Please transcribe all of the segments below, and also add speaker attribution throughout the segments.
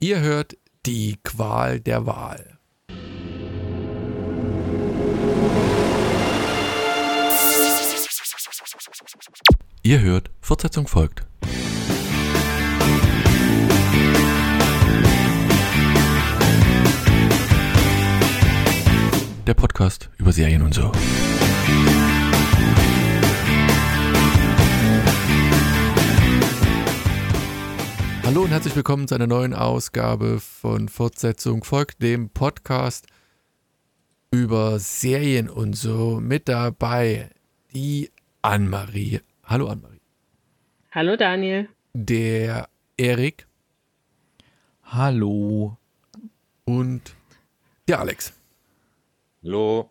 Speaker 1: Ihr hört die Qual der Wahl. Ihr hört, Fortsetzung folgt. Der Podcast über Serien und so. Hallo und herzlich willkommen zu einer neuen Ausgabe von Fortsetzung folgt dem Podcast über Serien und so. Mit dabei die Anne-Marie. Hallo Anne-Marie.
Speaker 2: Hallo Daniel.
Speaker 1: Der Erik.
Speaker 3: Hallo.
Speaker 1: Und der Alex.
Speaker 4: Hallo.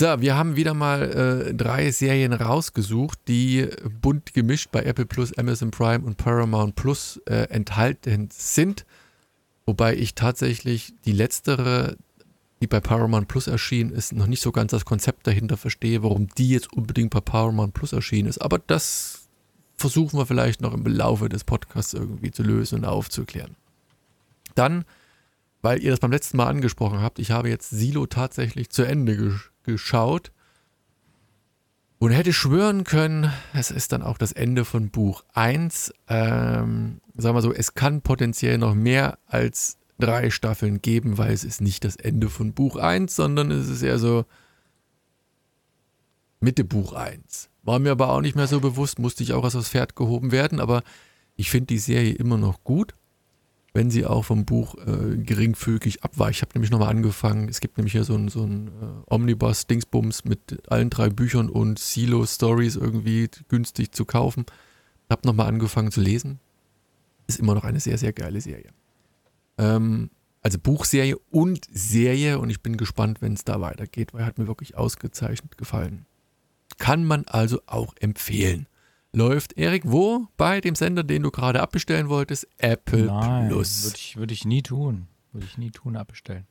Speaker 1: So, wir haben wieder mal äh, drei Serien rausgesucht, die bunt gemischt bei Apple Plus, Amazon Prime und Paramount Plus äh, enthalten sind. Wobei ich tatsächlich die letztere, die bei Paramount Plus erschienen ist, noch nicht so ganz das Konzept dahinter verstehe, warum die jetzt unbedingt bei Paramount Plus erschienen ist. Aber das versuchen wir vielleicht noch im Laufe des Podcasts irgendwie zu lösen und aufzuklären. Dann, weil ihr das beim letzten Mal angesprochen habt, ich habe jetzt Silo tatsächlich zu Ende gesch geschaut und hätte schwören können, es ist dann auch das Ende von Buch 1. Ähm, sagen wir so, es kann potenziell noch mehr als drei Staffeln geben, weil es ist nicht das Ende von Buch 1, sondern es ist eher so Mitte Buch 1. War mir aber auch nicht mehr so bewusst, musste ich auch aus das Pferd gehoben werden, aber ich finde die Serie immer noch gut wenn sie auch vom Buch äh, geringfügig abweicht. Ich habe nämlich nochmal angefangen, es gibt nämlich hier so ein, so ein äh, Omnibus-Dingsbums mit allen drei Büchern und Silo-Stories irgendwie günstig zu kaufen. Habe nochmal angefangen zu lesen. Ist immer noch eine sehr, sehr geile Serie. Ähm, also Buchserie und Serie und ich bin gespannt, wenn es da weitergeht, weil hat mir wirklich ausgezeichnet gefallen. Kann man also auch empfehlen läuft. Erik, wo? Bei dem Sender, den du gerade abbestellen wolltest? Apple
Speaker 3: Nein,
Speaker 1: Plus.
Speaker 3: Würde ich, würd ich nie tun. Würde ich nie tun, abbestellen.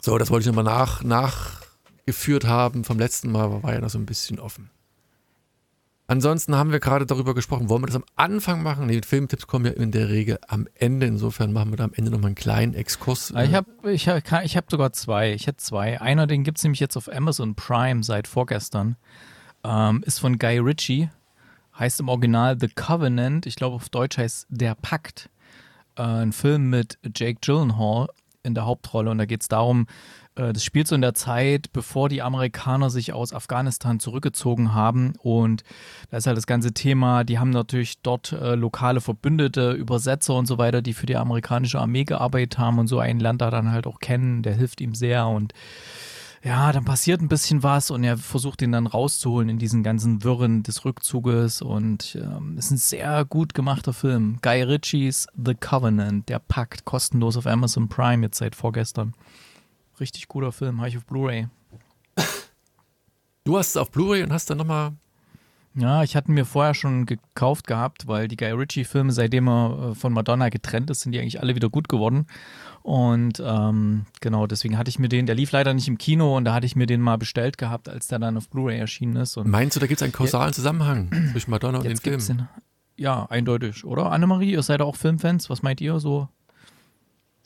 Speaker 1: So, das wollte ich nochmal nach, nachgeführt haben. Vom letzten Mal war ja noch so ein bisschen offen. Ansonsten haben wir gerade darüber gesprochen, wollen wir das am Anfang machen? Die Filmtipps kommen ja in der Regel am Ende. Insofern machen wir da am Ende nochmal einen kleinen Exkurs.
Speaker 3: Ah, ich habe ich hab, ich hab sogar zwei. Ich hätte zwei. Einer, den gibt es nämlich jetzt auf Amazon Prime seit vorgestern. Ähm, ist von Guy Ritchie heißt im Original The Covenant. Ich glaube, auf Deutsch heißt Der Pakt. Äh, ein Film mit Jake Gyllenhaal in der Hauptrolle. Und da geht es darum, äh, das spielt so in der Zeit, bevor die Amerikaner sich aus Afghanistan zurückgezogen haben. Und da ist halt das ganze Thema, die haben natürlich dort äh, lokale Verbündete, Übersetzer und so weiter, die für die amerikanische Armee gearbeitet haben. Und so einen lernt er dann halt auch kennen, der hilft ihm sehr. Und ja, dann passiert ein bisschen was und er versucht ihn dann rauszuholen in diesen ganzen Wirren des Rückzuges und ähm, ist ein sehr gut gemachter Film. Guy Ritchies The Covenant, der Pakt, kostenlos auf Amazon Prime jetzt seit vorgestern. Richtig guter Film, habe ich auf Blu-ray.
Speaker 1: Du hast es auf Blu-ray und hast dann nochmal
Speaker 3: ja, ich hatte mir vorher schon gekauft gehabt, weil die Guy Ritchie-Filme, seitdem er äh, von Madonna getrennt ist, sind die eigentlich alle wieder gut geworden. Und ähm, genau, deswegen hatte ich mir den, der lief leider nicht im Kino und da hatte ich mir den mal bestellt gehabt, als der dann auf Blu-ray erschienen ist. Und
Speaker 1: Meinst du, da gibt es einen kausalen Zusammenhang zwischen Madonna und den Filmen? Den,
Speaker 3: ja, eindeutig, oder? Annemarie, ihr seid auch Filmfans, was meint ihr so?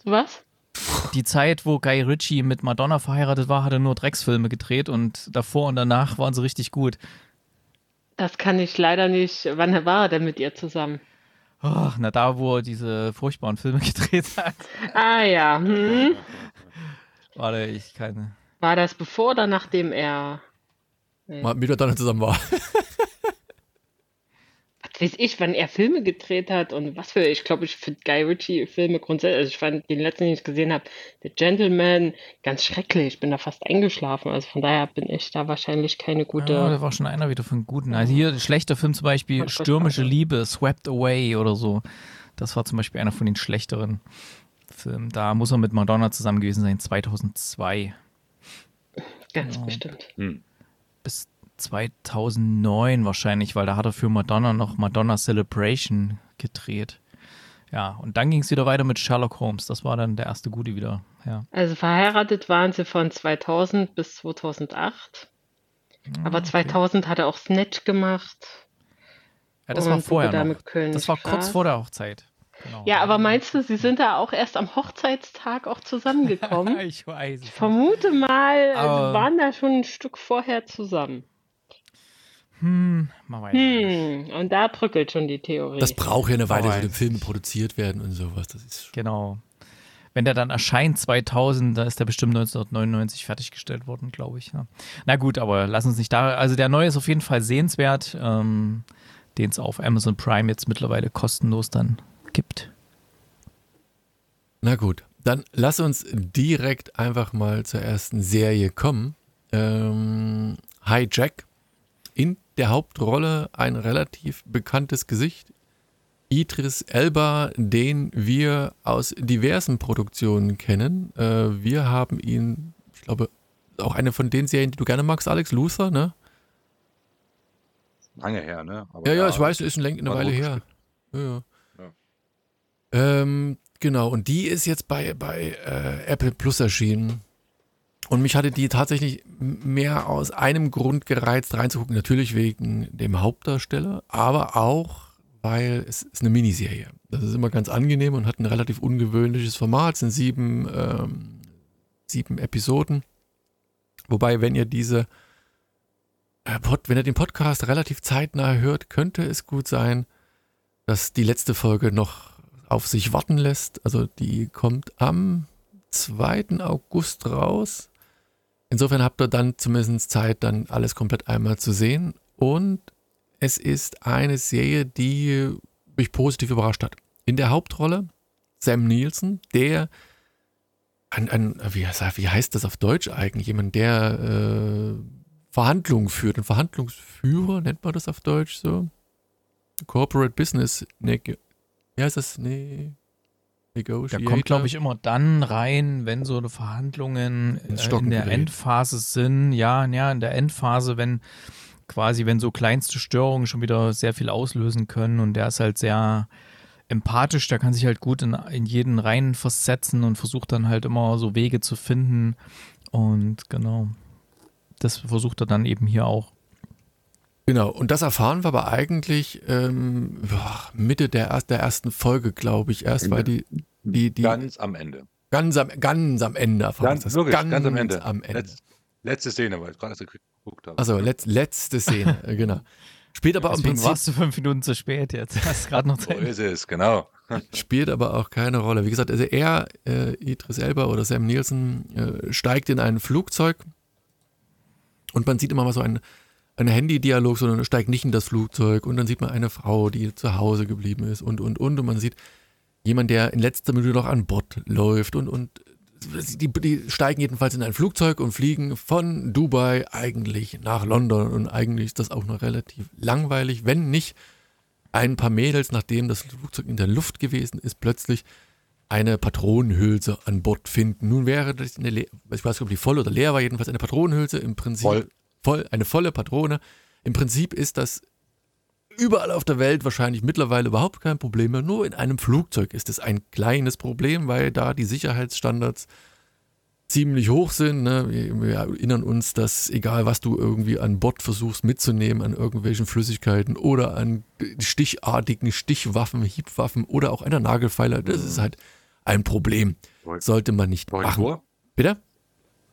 Speaker 2: Was?
Speaker 3: Die Zeit, wo Guy Ritchie mit Madonna verheiratet war, hat er nur Drecksfilme gedreht und davor und danach waren sie richtig gut.
Speaker 2: Das kann ich leider nicht. Wann war er denn mit ihr zusammen?
Speaker 3: Ach, na da, wo er diese furchtbaren Filme gedreht hat.
Speaker 2: Ah ja. Hm.
Speaker 3: Warte, ich keine.
Speaker 2: War das bevor oder nachdem er
Speaker 1: nee. mit der dann zusammen war?
Speaker 2: Weiß ich, wann er Filme gedreht hat und was für, ich glaube, ich finde Guy Ritchie Filme grundsätzlich, also ich fand den letzten, den ich gesehen habe, The Gentleman, ganz schrecklich, ich bin da fast eingeschlafen, also von daher bin ich da wahrscheinlich keine gute.
Speaker 3: Ja, da war schon einer wieder von guten. Also hier, schlechter Film zum Beispiel, Stürmische Liebe, Swept Away oder so. Das war zum Beispiel einer von den schlechteren Filmen. Da muss er mit Madonna zusammen gewesen sein, 2002.
Speaker 2: Ganz ja. bestimmt. Hm.
Speaker 3: Bis 2009 wahrscheinlich, weil da hat er für Madonna noch Madonna Celebration gedreht. Ja, und dann ging es wieder weiter mit Sherlock Holmes. Das war dann der erste Gute wieder. Ja.
Speaker 2: Also verheiratet waren sie von 2000 bis 2008. Aber okay. 2000 hat er auch Snatch gemacht.
Speaker 3: Ja, das war vorher noch. Das war kurz vor der Hochzeit. Genau.
Speaker 2: Ja, aber meinst du, sie sind da auch erst am Hochzeitstag auch zusammengekommen?
Speaker 3: ich weiß.
Speaker 2: Ich vermute mal,
Speaker 3: Aber-
Speaker 2: sie waren da schon ein Stück vorher zusammen.
Speaker 3: Hm, man weiß.
Speaker 2: Hm, und da bröckelt schon die Theorie.
Speaker 1: Das braucht ja eine Weile, so
Speaker 3: ich
Speaker 1: Filme produziert werden und sowas. Das ist
Speaker 3: Genau. Wenn der dann erscheint 2000, da ist der bestimmt 1999 fertiggestellt worden, glaube ich. Ja. Na gut, aber lass uns nicht da. Also der neue ist auf jeden Fall sehenswert, ähm, den es auf Amazon Prime jetzt mittlerweile kostenlos dann gibt.
Speaker 1: Na gut, dann lass uns direkt einfach mal zur ersten Serie kommen. Ähm, Hijack. In der Hauptrolle ein relativ bekanntes Gesicht. Idris Elba, den wir aus diversen Produktionen kennen. Äh, wir haben ihn, ich glaube, auch eine von den Serien, die du gerne magst, Alex Luther, ne?
Speaker 4: Lange her, ne? Aber
Speaker 1: Ja, ja, ich weiß, ist eine Weile her. Ja, ja.
Speaker 4: Ja.
Speaker 1: Ähm, genau, und die ist jetzt bei, bei äh, Apple Plus erschienen. Und mich hatte die tatsächlich mehr aus einem Grund gereizt, reinzugucken. Natürlich wegen dem Hauptdarsteller, aber auch, weil es ist eine Miniserie. Das ist immer ganz angenehm und hat ein relativ ungewöhnliches Format. Es sind sieben, ähm, sieben Episoden. Wobei, wenn ihr diese äh, Pod, wenn ihr den Podcast relativ zeitnah hört, könnte es gut sein, dass die letzte Folge noch auf sich warten lässt. Also die kommt am 2. August raus. Insofern habt ihr dann zumindest Zeit, dann alles komplett einmal zu sehen. Und es ist eine Serie, die mich positiv überrascht hat. In der Hauptrolle Sam Nielsen, der ein, ein wie, heißt- das auf Deutsch eigentlich? Jemand, der äh, Verhandlungen führt. Ein Verhandlungsführer, nennt man das auf Deutsch so? Corporate Business. Ne, wie heißt das? Nee.
Speaker 3: Der
Speaker 1: Negotiator.
Speaker 3: kommt, glaube ich, immer dann rein, wenn so eine Verhandlungen äh, in der
Speaker 1: gerät.
Speaker 3: Endphase sind. Ja, ja, in der Endphase, wenn quasi, wenn so kleinste Störungen schon wieder sehr viel auslösen können und der ist halt sehr empathisch, der kann sich halt gut in, in jeden rein versetzen und versucht dann halt immer so Wege zu finden und genau, das versucht er dann eben hier auch.
Speaker 1: Genau, und das erfahren wir aber eigentlich ähm, Mitte der, erst- der ersten Folge, glaube ich, erst, weil die, die, die
Speaker 4: Ganz am Ende.
Speaker 1: ganz, am, ganz am Ende erfahren
Speaker 4: Ganz,
Speaker 1: wir das.
Speaker 4: wirklich, ganz, am Ende.
Speaker 1: Am Ende.
Speaker 4: Letz, letzte Szene, weil ich gerade erst geguckt habe.
Speaker 1: Also letz, letzte Szene, äh, genau. Spielt aber im
Speaker 3: Deswegen
Speaker 1: Prinzip
Speaker 3: warst du fünf Minuten zu spät jetzt. Hast gerade noch
Speaker 4: so
Speaker 3: Zeit.
Speaker 4: ist es, genau.
Speaker 1: spielt aber auch keine Rolle. Wie gesagt, also er, äh, Idris Elba oder Sam Nielsen, äh, steigt in ein Flugzeug und man sieht immer mal so einen, einen Handy-Dialog, sondern er steigt nicht in das Flugzeug und dann sieht man eine Frau, die zu Hause geblieben ist und, und, und. Und man sieht jemand, der in letzter Minute noch an Bord läuft und, und die, die steigen jedenfalls in ein Flugzeug und fliegen von Dubai eigentlich nach London und eigentlich ist das auch noch relativ langweilig, wenn nicht ein paar Mädels, nachdem das Flugzeug in der Luft gewesen ist, plötzlich eine Patronenhülse an Bord finden. Nun wäre das eine, Le- ich weiß nicht, ob die voll oder leer war, jedenfalls eine Patronenhülse, im Prinzip
Speaker 4: Voll.
Speaker 1: Voll, eine volle Patrone. Im Prinzip ist das überall auf der Welt wahrscheinlich mittlerweile überhaupt kein Problem mehr. Nur in einem Flugzeug ist es ein kleines Problem, weil da die Sicherheitsstandards ziemlich hoch sind. Ne? Wir, wir erinnern uns, dass egal was du irgendwie an Bord versuchst mitzunehmen, an irgendwelchen Flüssigkeiten oder an stichartigen Stichwaffen, Hiebwaffen oder auch einer Nagelfeiler, das ist halt ein Problem. Sollte man nicht machen. Bitte?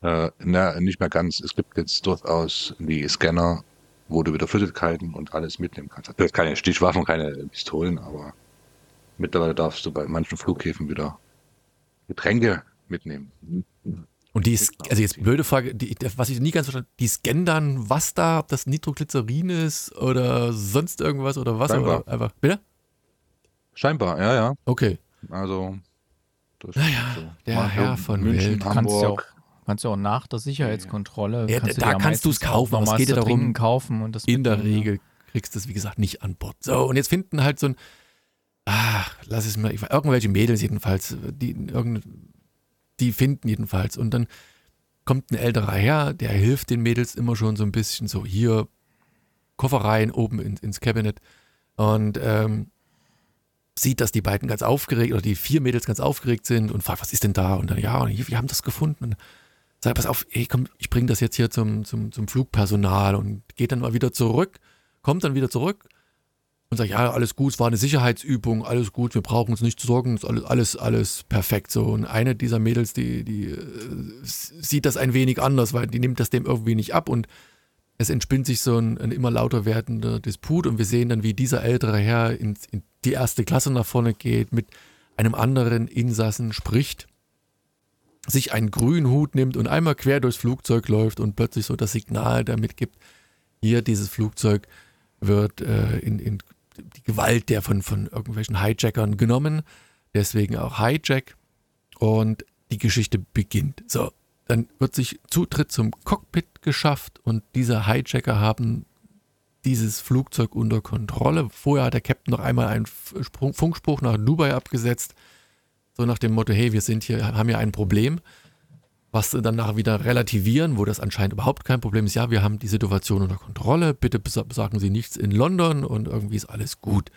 Speaker 4: Äh, na, nicht mehr ganz. Es gibt jetzt durchaus die Scanner, wo du wieder Flüssigkeiten und alles mitnehmen kannst. Du hast keine Stichwaffen, keine Pistolen, aber mittlerweile darfst du bei manchen Flughäfen wieder Getränke mitnehmen.
Speaker 1: Und die ist, also jetzt blöde Frage, die, was ich nie ganz verstanden die scannen dann, was da, ob das Nitroglycerin ist oder sonst irgendwas oder was?
Speaker 4: Scheinbar.
Speaker 1: Oder einfach, bitte?
Speaker 4: Scheinbar, ja, ja.
Speaker 1: Okay.
Speaker 4: Also, das
Speaker 1: Naja,
Speaker 4: ist
Speaker 1: der
Speaker 4: Mal
Speaker 1: Herr von
Speaker 4: München,
Speaker 1: Welt.
Speaker 4: Hamburg.
Speaker 3: Kannst ja auch nach der Sicherheitskontrolle.
Speaker 1: Ja,
Speaker 3: kannst du
Speaker 1: da
Speaker 3: ja
Speaker 1: kannst
Speaker 3: meistens auch
Speaker 1: kaufen, aber es geht ja darum,
Speaker 3: kaufen und das
Speaker 1: In der
Speaker 3: mitnehmen,
Speaker 1: Regel kriegst du es, wie gesagt, nicht an Bord. So, und jetzt finden halt so ein, ach, lass es weiß- irgendwelche Mädels jedenfalls, die, irgend, die finden jedenfalls. Und dann kommt ein älterer Herr, der hilft den Mädels immer schon so ein bisschen so, hier, Koffer rein, oben in, ins Kabinett. Und ähm, sieht, dass die beiden ganz aufgeregt, oder die vier Mädels ganz aufgeregt sind und fragt, was ist denn da? Und dann, ja, und wir haben das gefunden. Und sagt, pass auf, ey, komm, ich bring das jetzt hier zum, zum, zum Flugpersonal und geht dann mal wieder zurück, kommt dann wieder zurück und sagt, ja, alles gut, es war eine Sicherheitsübung, alles gut, wir brauchen uns nicht zu sorgen, ist alles, alles, alles perfekt. So. Und eine dieser Mädels, die, die äh, sieht das ein wenig anders, weil die nimmt das dem irgendwie nicht ab und es entspinnt sich so ein, ein immer lauter werdender Disput und wir sehen dann, wie dieser ältere Herr in, in die erste Klasse nach vorne geht, mit einem anderen Insassen spricht, sich einen grünen Hut nimmt und einmal quer durchs Flugzeug läuft und plötzlich so das Signal damit gibt, hier dieses Flugzeug wird äh, in, in die Gewalt der von, von irgendwelchen Hijackern genommen. Deswegen auch Hijack. Und die Geschichte beginnt. So, dann wird sich Zutritt zum Cockpit geschafft und diese Hijacker haben dieses Flugzeug unter Kontrolle. Vorher hat der Captain noch einmal einen Funkspruch nach Dubai abgesetzt. So nach dem Motto, hey, wir sind hier, haben hier ein Problem was sie danach wieder relativieren, wo das anscheinend überhaupt kein Problem ist. Ja, wir haben die Situation unter Kontrolle, bitte sagen Sie nichts in London und irgendwie ist alles gut.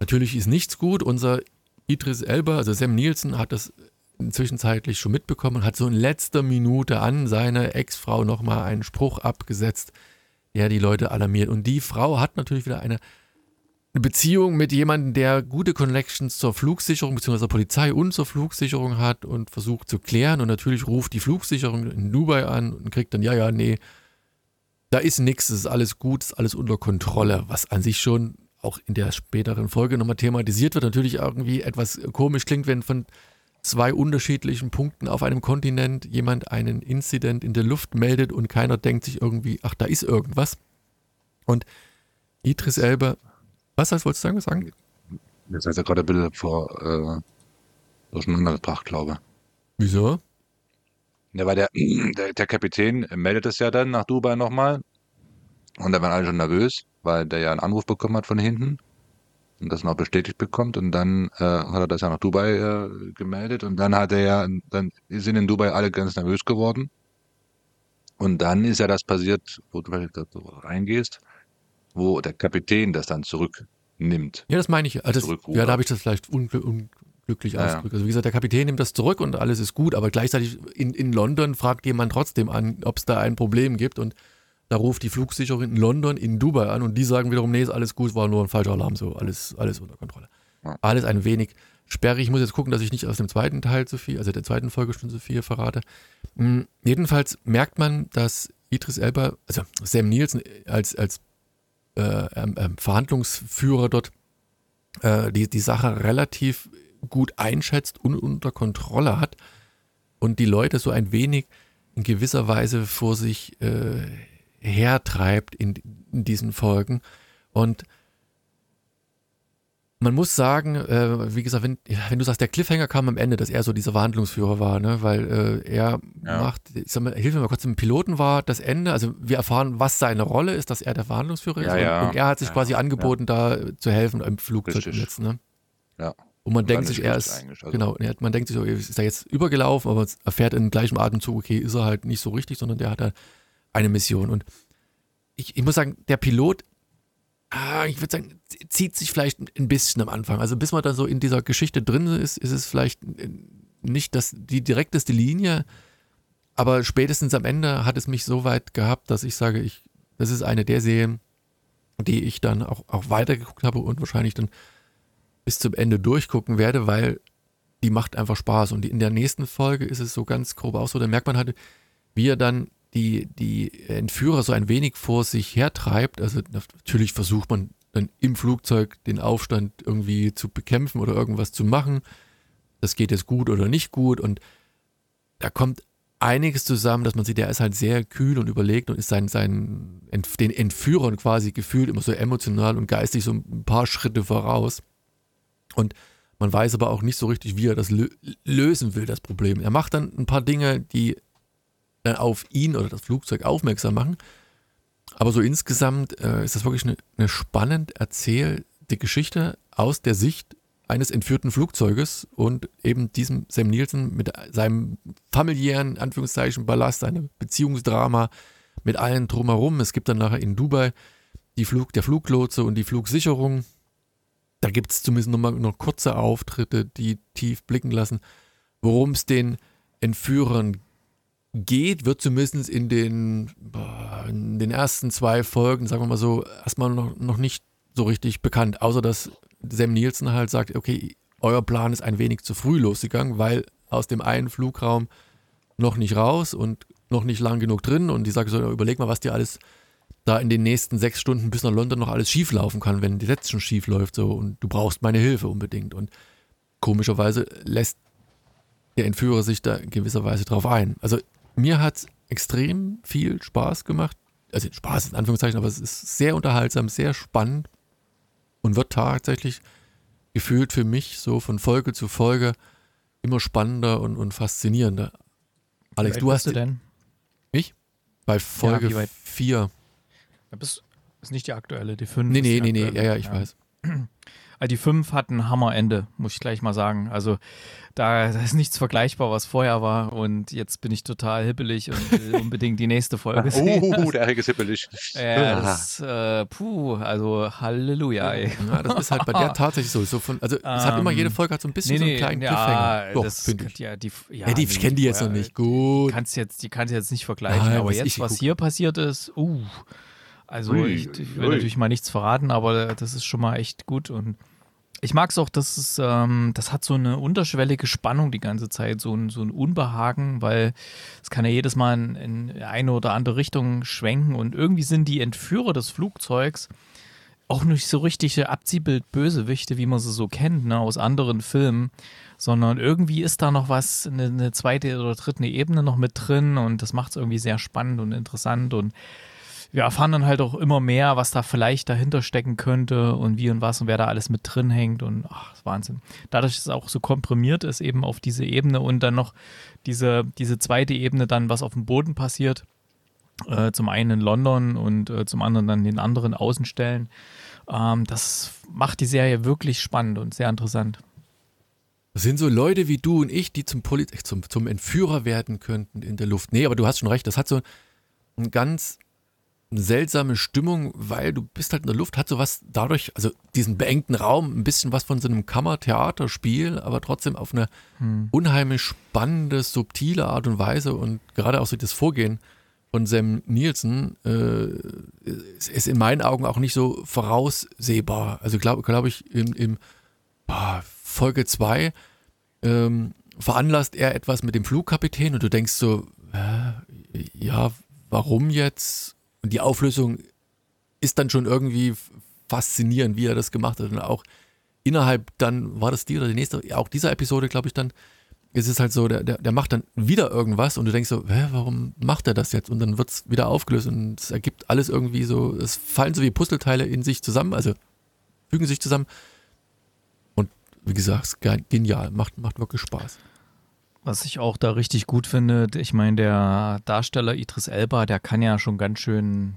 Speaker 1: Natürlich ist nichts gut. Unser Idris Elba, also Sam Nielsen, hat das inzwischenzeitlich schon mitbekommen und hat so in letzter Minute an seine Ex-Frau nochmal einen Spruch abgesetzt, der die Leute alarmiert. Und die Frau hat natürlich wieder eine eine Beziehung mit jemandem, der gute Connections zur Flugsicherung bzw. Polizei und zur Flugsicherung hat und versucht zu klären. Und natürlich ruft die Flugsicherung in Dubai an und kriegt dann, ja, ja, nee, da ist nichts, es ist alles gut, es ist alles unter Kontrolle, was an sich schon auch in der späteren Folge nochmal thematisiert wird. Natürlich irgendwie etwas komisch klingt, wenn von zwei unterschiedlichen Punkten auf einem Kontinent jemand einen Incident in der Luft meldet und keiner denkt sich irgendwie, ach, da ist irgendwas. Und Idris Elba was heißt, wolltest du sagen?
Speaker 4: Jetzt hat er gerade ein bisschen vor äh, durcheinander gebracht, glaube ich.
Speaker 1: Wieso?
Speaker 4: Ja, weil der, der, der Kapitän meldet es ja dann nach Dubai nochmal. Und da waren alle schon nervös, weil der ja einen Anruf bekommen hat von hinten und das noch bestätigt bekommt. Und dann äh, hat er das ja nach Dubai äh, gemeldet. Und dann hat er ja, dann sind in Dubai alle ganz nervös geworden. Und dann ist ja das passiert, wo du reingehst wo der Kapitän das dann zurücknimmt.
Speaker 1: Ja, das meine ich. Also das, ja, da habe ich das vielleicht ungl unglücklich ja, ausgedrückt. Also wie gesagt, der Kapitän nimmt das zurück und alles ist gut, aber gleichzeitig in, in London fragt jemand trotzdem an, ob es da ein Problem gibt und da ruft die Flugsicherung in London in Dubai an und die sagen wiederum, nee, ist alles gut, war nur ein falscher Alarm, so alles, alles unter Kontrolle. Ja. Alles ein wenig sperrig. Ich muss jetzt gucken, dass ich nicht aus dem zweiten Teil zu viel, also der zweiten Folge schon zu viel verrate. Hm, jedenfalls merkt man, dass Idris Elba, also Sam Nielsen als, als äh, ähm, ähm, Verhandlungsführer dort äh, die, die Sache relativ gut einschätzt und unter Kontrolle hat und die Leute so ein wenig in gewisser Weise vor sich äh, hertreibt in, in diesen Folgen. Und man muss sagen, äh, wie gesagt, wenn, wenn, du sagst, der Cliffhanger kam am Ende, dass er so dieser Verhandlungsführer war, ne? weil äh, er ja. macht, ich sag mal, hilf mir mal kurz, im Piloten war das Ende, also wir erfahren, was seine Rolle ist, dass er der Verhandlungsführer
Speaker 4: ja,
Speaker 1: ist
Speaker 4: ja.
Speaker 1: Und, und, er hat sich quasi angeboten, da zu helfen im Flugzeug jetzt. Ne?
Speaker 4: Ja.
Speaker 1: Und man denkt sich, er ist, also. genau, man denkt sich, ist er jetzt übergelaufen, aber erfährt in gleichem Atemzug, okay, ist er halt nicht so richtig, sondern der hat da eine Mission. Und ich, ich muss sagen, der Pilot ah, ich würde sagen, zieht sich vielleicht ein bisschen am Anfang. Also bis man da so in dieser Geschichte drin ist, ist es vielleicht nicht das, die direkteste Linie, aber spätestens am Ende hat es mich so weit gehabt, dass ich sage, ich, das ist eine der Serien, die ich dann auch, auch weitergeguckt habe und wahrscheinlich dann bis zum Ende durchgucken werde, weil die macht einfach Spaß. Und in der nächsten Folge ist es so ganz grob auch so, da merkt man halt, wie er dann die, die Entführer so ein wenig vor sich hertreibt. Also natürlich versucht man dann im Flugzeug den Aufstand irgendwie zu bekämpfen oder irgendwas zu machen. Das geht jetzt gut oder nicht gut. Und da kommt einiges zusammen, dass man sieht, der ist halt sehr kühl und überlegt und ist seinen, seinen, den Entführern quasi gefühlt immer so emotional und geistig so ein paar Schritte voraus. Und man weiß aber auch nicht so richtig, wie er das lösen will, das Problem. Er macht dann ein paar Dinge, die auf ihn oder das Flugzeug aufmerksam machen. Aber so insgesamt äh, ist das wirklich eine, eine spannend erzählte Geschichte aus der Sicht eines entführten Flugzeuges und eben diesem Sam Nielsen mit seinem familiären, Anführungszeichen, Ballast, seinem Beziehungsdrama mit allen drumherum. Es gibt dann nachher in Dubai die Flug, der Fluglotse und die Flugsicherung. Da gibt es zumindest nochmal noch kurze Auftritte, die tief blicken lassen, worum es den Entführern geht, wird zumindest in den, in den ersten zwei Folgen, sagen wir mal so, erstmal noch, noch nicht so richtig bekannt, außer dass Sam Nielsen halt sagt, okay, euer Plan ist ein wenig zu früh losgegangen, weil aus dem einen Flugraum noch nicht raus und noch nicht lang genug drin. Und die sagt so, überleg mal, was dir alles da in den nächsten sechs Stunden bis nach London noch alles schief laufen kann, wenn die jetzt schon schief läuft so. Und du brauchst meine Hilfe unbedingt. Und komischerweise lässt der Entführer sich da in gewisser Weise drauf ein. Also mir hat es extrem viel Spaß gemacht, also Spaß in Anführungszeichen, aber es ist sehr unterhaltsam, sehr spannend und wird tatsächlich gefühlt für mich so von Folge zu Folge immer spannender und, und faszinierender. Alex, du hast.
Speaker 3: du denn?
Speaker 1: Ich? Bei Folge 4.
Speaker 3: Ja, ist nicht die aktuelle, die 5.
Speaker 1: Nee, nee, nee, nee, ja, ja, ich ja. weiß.
Speaker 3: Also die 5 hat ein Hammerende, muss ich gleich mal sagen. Also da, da, ist nichts vergleichbar, was vorher war. Und jetzt bin ich total hippelig und will unbedingt die nächste Folge
Speaker 4: sehen. Oh, der Erik ist hippelig.
Speaker 3: Ja, das, äh, puh, also Halleluja. Ey.
Speaker 1: Ja, das ist halt bei der tatsächlich so. so von, also es hat immer, jede Folge hat so ein bisschen nee, nee, so einen kleinen
Speaker 3: ja, Cliffhanger. Doch, das ich. Ja, die,
Speaker 1: ja, ja, die ich kenne die jetzt noch nicht. Gut.
Speaker 3: Die kannst jetzt, die kannst jetzt nicht vergleichen. Nein, aber jetzt, was hier passiert ist, uh. Also ui, ich, ich will ui. natürlich mal nichts verraten, aber das ist schon mal echt gut und ich mag es auch, dass es, ähm, das hat so eine unterschwellige Spannung die ganze Zeit, so ein, so ein Unbehagen, weil es kann ja jedes Mal in, in eine oder andere Richtung schwenken und irgendwie sind die Entführer des Flugzeugs auch nicht so richtige Abziehbild-Bösewichte, wie man sie so kennt, ne, aus anderen Filmen, sondern irgendwie ist da noch was, eine, eine zweite oder dritte Ebene noch mit drin und das macht es irgendwie sehr spannend und interessant und wir erfahren dann halt auch immer mehr, was da vielleicht dahinter stecken könnte und wie und was und wer da alles mit drin hängt und ach, ist Wahnsinn. Dadurch, dass es auch so komprimiert ist, eben auf diese Ebene und dann noch diese, diese zweite Ebene dann, was auf dem Boden passiert, äh, zum einen in London und äh, zum anderen dann den anderen Außenstellen. Ähm, das macht die Serie wirklich spannend und sehr interessant.
Speaker 1: Das sind so Leute wie du und ich, die zum, Poli zum, zum Entführer werden könnten in der Luft. Nee, aber du hast schon recht, das hat so ein ganz seltsame Stimmung, weil du bist halt in der Luft, hat sowas dadurch, also diesen beengten Raum, ein bisschen was von so einem Kammertheaterspiel, aber trotzdem auf eine hm. unheimlich spannende, subtile Art und Weise und gerade auch so das Vorgehen von Sam Nielsen äh, ist in meinen Augen auch nicht so voraussehbar. Also glaube glaub ich, im, im Folge 2 ähm, veranlasst er etwas mit dem Flugkapitän und du denkst so, äh, ja, warum jetzt? Und die Auflösung ist dann schon irgendwie faszinierend, wie er das gemacht hat. Und auch innerhalb dann, war das die oder die nächste, auch dieser Episode, glaube ich, dann, ist es halt so, der, der, der macht dann wieder irgendwas und du denkst so, hä, warum macht er das jetzt? Und dann wird es wieder aufgelöst und es ergibt alles irgendwie so, es fallen so wie Puzzleteile in sich zusammen, also fügen sich zusammen. Und wie gesagt, genial, macht, macht wirklich Spaß.
Speaker 3: Was ich auch da richtig gut finde, ich meine, der Darsteller Idris Elba, der kann ja schon ganz schön,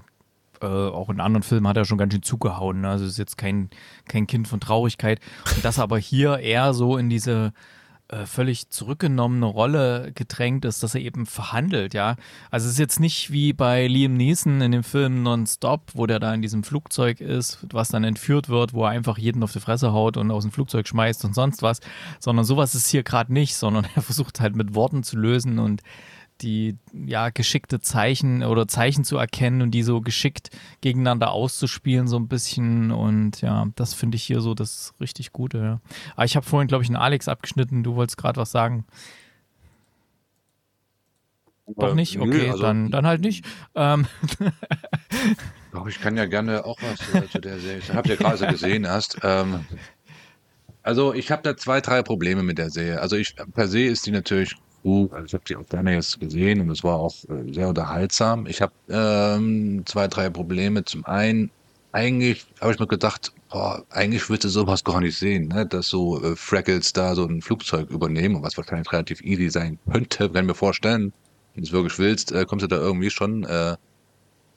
Speaker 3: äh, auch in anderen Filmen hat er schon ganz schön zugehauen. Ne? Also ist jetzt kein, kein Kind von Traurigkeit. Und das aber hier eher so in diese äh, völlig zurückgenommene Rolle gedrängt ist, dass er eben verhandelt, ja. Also es ist jetzt nicht wie bei Liam Neeson in dem Film Nonstop, wo der da in diesem Flugzeug ist, was dann entführt wird, wo er einfach jeden auf die Fresse haut und aus dem Flugzeug schmeißt und sonst was, sondern sowas ist hier gerade nicht, sondern er versucht halt mit Worten zu lösen und die ja geschickte Zeichen oder Zeichen zu erkennen und die so geschickt gegeneinander auszuspielen, so ein bisschen. Und ja, das finde ich hier so das richtig Gute. Ja. Aber ich habe vorhin, glaube ich, einen Alex abgeschnitten. Du wolltest gerade was sagen. Doch nicht? Okay, nö, also, dann, dann halt nicht. Ähm.
Speaker 4: Doch, ich kann ja gerne auch was äh, zu der Serie. Ich habe ja gerade so gesehen hast. Ähm, also ich habe da zwei, drei Probleme mit der Serie. Also ich per se ist die natürlich also ich habe die auch gerne jetzt gesehen und es war auch äh, sehr unterhaltsam. Ich habe ähm, zwei, drei Probleme. Zum einen, eigentlich habe ich mir gedacht, boah, eigentlich würde sowas gar nicht sehen, ne? dass so äh, Freckles da so ein Flugzeug übernehmen, was wahrscheinlich relativ easy sein könnte, wenn wir vorstellen, wenn du es wirklich willst, äh, kommst du da irgendwie schon äh,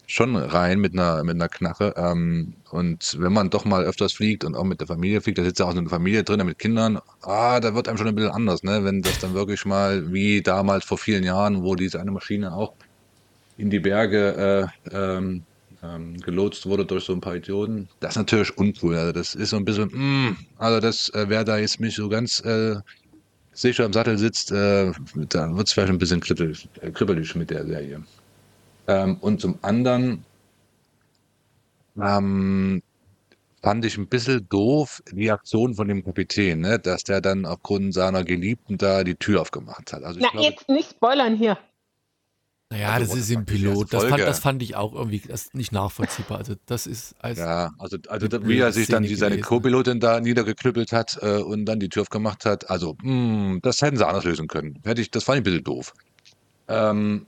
Speaker 4: schon rein mit einer, mit einer Knarre. Ähm, und wenn man doch mal öfters fliegt und auch mit der Familie fliegt, da sitzt ja auch eine Familie drin mit Kindern, ah, da wird einem schon ein bisschen anders, ne? Wenn das dann wirklich mal wie damals vor vielen Jahren, wo diese eine Maschine auch in die Berge äh, ähm, ähm, gelotst wurde durch so ein paar Idioten. Das ist natürlich uncool. Also das ist so ein bisschen, mm, also das, äh, wer da jetzt nicht so ganz äh, sicher im Sattel sitzt, äh, da wird es vielleicht ein bisschen kribbelig, äh, kribbelig mit der Serie. Ähm, und zum anderen ähm, fand ich ein bisschen doof, die Aktion von dem Kapitän, ne? dass der dann aufgrund seiner Geliebten da die Tür aufgemacht hat. Also ich
Speaker 2: Na,
Speaker 4: glaube,
Speaker 2: jetzt nicht spoilern hier.
Speaker 1: Naja,
Speaker 4: Also,
Speaker 1: das ist im Pilot. Das fand, das fand ich auch irgendwie nicht nachvollziehbar. Also das ist als
Speaker 4: ja, also, also wie er sich dann die, seine. Co-Pilotin da niedergeknüppelt hat äh, und dann die Tür aufgemacht hat. Also, mh, das hätten sie anders lösen können. Hätte ich, das fand ich ein bisschen doof. Ähm,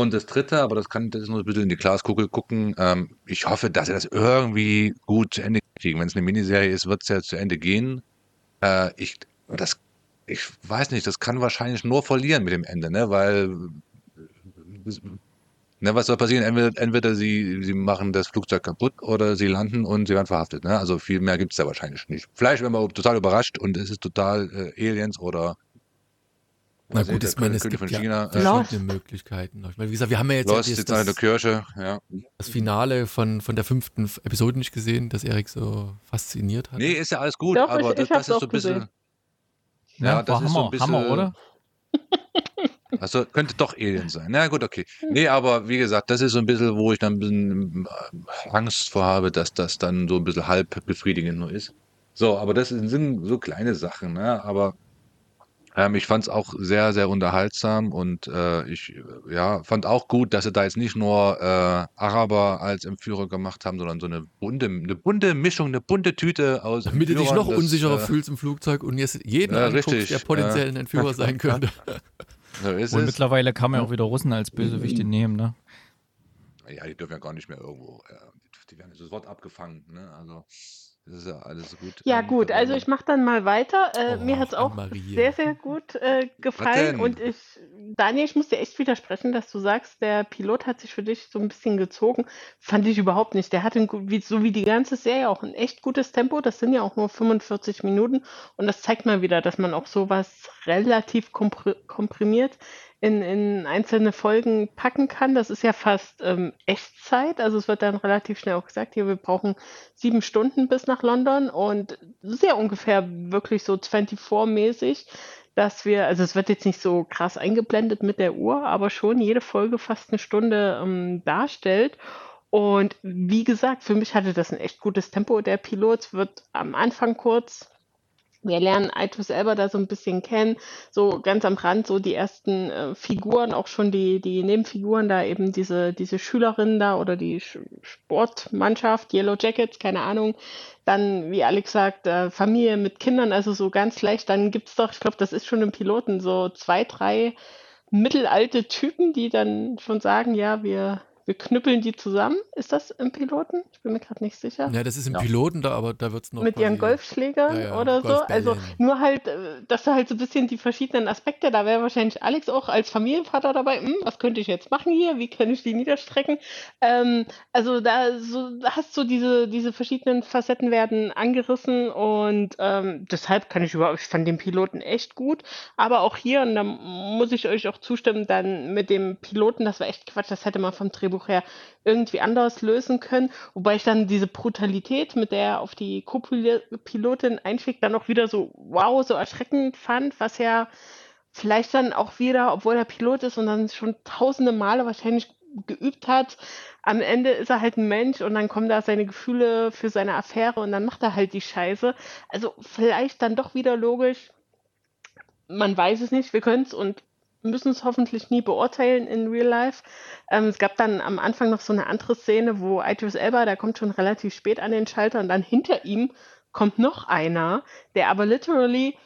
Speaker 4: und das dritte, aber das kann das ist nur ein bisschen in die Glaskugel gucken. Ähm, ich hoffe, dass sie das irgendwie gut zu Ende kriegen. Wenn es eine Miniserie ist, wird es ja zu Ende gehen. Äh, ich, das, ich weiß nicht, das kann wahrscheinlich nur verlieren mit dem Ende, ne? Weil Ne, was soll passieren? Entweder, entweder sie, sie machen das Flugzeug kaputt oder sie landen und sie werden verhaftet. Ne? Also viel mehr gibt's da wahrscheinlich nicht. Vielleicht werden wir total überrascht und es ist total äh, Aliens oder
Speaker 1: Na
Speaker 4: was
Speaker 1: gut, ich meine, es
Speaker 4: König
Speaker 1: gibt
Speaker 4: von
Speaker 1: ja
Speaker 4: China. Äh,
Speaker 1: verschiedene Möglichkeiten. Ich meine, wie gesagt, wir haben ja jetzt ja
Speaker 4: Lost,
Speaker 1: das,
Speaker 4: jetzt in der
Speaker 1: das,
Speaker 4: Kirche. Ja.
Speaker 1: das Finale von, von der fünften Episode nicht gesehen, das Erik so fasziniert hat.
Speaker 4: Nee, ist ja alles gut,
Speaker 2: Doch,
Speaker 4: aber
Speaker 2: ich-
Speaker 4: das,
Speaker 2: ich hab's
Speaker 4: das ist
Speaker 2: auch
Speaker 4: so ein bisschen.
Speaker 2: gesehen.
Speaker 4: Ja, das
Speaker 3: war
Speaker 4: ist so
Speaker 3: Hammer,
Speaker 4: ein bisschen.
Speaker 3: Hammer, oder?
Speaker 4: Also könnte doch Alien sein. Na gut, okay. Nee, aber wie gesagt, das ist so ein bisschen, wo ich dann ein bisschen äh, Angst vor habe, dass das dann so ein bisschen halb befriedigend nur ist. So, aber das sind so kleine Sachen, ne? Aber ähm, ich fand es auch sehr, sehr unterhaltsam und äh, ich äh, ja, fand auch gut, dass sie da jetzt nicht nur äh, Araber als Entführer gemacht haben, sondern so eine bunte, eine bunte Mischung, eine bunte Tüte aus
Speaker 1: Damit du dich noch
Speaker 4: das,
Speaker 1: unsicherer
Speaker 4: äh,
Speaker 1: fühlst im Flugzeug und jetzt jeden
Speaker 4: Ja,
Speaker 1: anguckst,
Speaker 4: richtig,
Speaker 1: der potenziell ein Entführer sein könnte.
Speaker 4: So ist
Speaker 3: Und
Speaker 4: es.
Speaker 3: mittlerweile kann man ja auch wieder Russen als Bösewichte nehmen, ne?
Speaker 4: Ja, die dürfen ja gar nicht mehr irgendwo. Äh, die werden ja sofort abgefangen. Ne? Also, das ist ja alles gut.
Speaker 2: Ja
Speaker 4: Ähm,
Speaker 2: gut, also ich mache dann mal weiter. Äh,
Speaker 1: Oh,
Speaker 2: mir hat es auch
Speaker 1: Anne-Marie.
Speaker 2: sehr, sehr gut äh, gefallen. Und ich, Daniel, ich muss dir echt widersprechen, dass du sagst, der Pilot hat sich für dich so ein bisschen gezogen. Fand ich überhaupt nicht. Der hatte, ein, so wie die ganze Serie, auch ein echt gutes Tempo. Das sind ja auch nur 45 Minuten. Und das zeigt mal wieder, dass man auch sowas relativ kompr komprimiert in, in einzelne Folgen packen kann. Das ist ja fast ähm, Echtzeit. Also es wird dann relativ schnell auch gesagt, hier, wir brauchen sieben Stunden bis nach London und sehr ungefähr wirklich so 24-mäßig, dass wir, also es wird jetzt nicht so krass eingeblendet mit der Uhr, aber schon jede Folge fast eine Stunde ähm, darstellt. Und wie gesagt, für mich hatte das ein echt gutes Tempo. Der Pilot wird am Anfang kurz wir lernen Aitus selber da so ein bisschen kennen, so ganz am Rand, so die ersten äh, Figuren, auch schon die, die Nebenfiguren, da eben diese, diese Schülerin da oder die Sch Sportmannschaft, Yellow Jackets, keine Ahnung. Dann, wie Alex sagt, äh, Familie mit Kindern, also so ganz leicht. Dann gibt's doch, ich glaube, das ist schon im Piloten, so zwei, drei mittelalte Typen, die dann schon sagen, ja, wir, wir knüppeln die zusammen. Ist das im Piloten? Ich bin mir gerade nicht sicher
Speaker 1: Ja, das ist im
Speaker 3: Ja.
Speaker 1: Piloten da, aber da wird es noch.
Speaker 2: mit ihren Golfschlägern
Speaker 1: Ja, ja,
Speaker 2: oder so. Also nur halt, äh, dass du halt so ein bisschen die verschiedenen Aspekte, da wäre wahrscheinlich Alex auch als Familienvater dabei, hm, was könnte ich jetzt machen hier, wie kann ich die niederstrecken? Ähm, also da so, hast du diese, diese verschiedenen Facetten werden angerissen und ähm, deshalb kann ich überhaupt, ich fand den Piloten echt gut, aber auch hier, und da muss ich euch auch zustimmen, dann mit dem Piloten, das war echt Quatsch, das hätte man vom Drehbuch her irgendwie anders lösen können. Wobei ich dann diese Brutalität, mit der er auf die Co-Pilotin einschlägt, dann auch wieder so, wow, so erschreckend fand, was ja vielleicht dann auch wieder, obwohl er Pilot ist und dann schon tausende Male wahrscheinlich geübt hat, am Ende ist er halt ein Mensch und dann kommen da seine Gefühle für seine Affäre und dann macht er halt die Scheiße. Also vielleicht dann doch wieder logisch. Man weiß es nicht, wir können es und müssen es hoffentlich nie beurteilen in Real Life. Ähm, es gab dann am Anfang noch so eine andere Szene, wo Idris Elba, der kommt schon relativ spät an den Schalter und dann hinter ihm kommt noch einer, der aber literally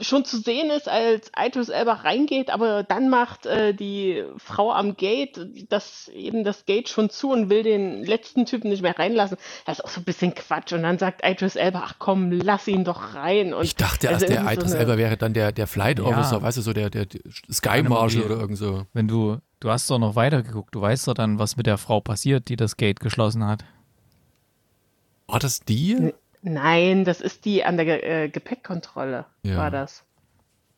Speaker 2: schon zu sehen ist, als Idris Elba reingeht, aber dann macht äh, die Frau am Gate das eben das Gate schon zu und will den letzten Typen nicht mehr reinlassen. Das ist auch so ein bisschen Quatsch. Und dann sagt Idris Elba, ach komm, lass ihn doch rein. Und
Speaker 1: Ich dachte
Speaker 2: also
Speaker 1: erst, der
Speaker 2: so
Speaker 1: Idris
Speaker 2: eine-
Speaker 1: Elba wäre dann der, der Flight
Speaker 3: Ja.
Speaker 1: Officer, weißt du, so der, der, der Sky Marshal oder irgend so.
Speaker 3: Wenn du, du hast doch noch weitergeguckt, du weißt doch dann, was mit der Frau passiert, die das Gate geschlossen hat.
Speaker 1: War das die?
Speaker 2: Nein, das ist die an der äh, Gepäckkontrolle,
Speaker 1: Ja.
Speaker 2: war das.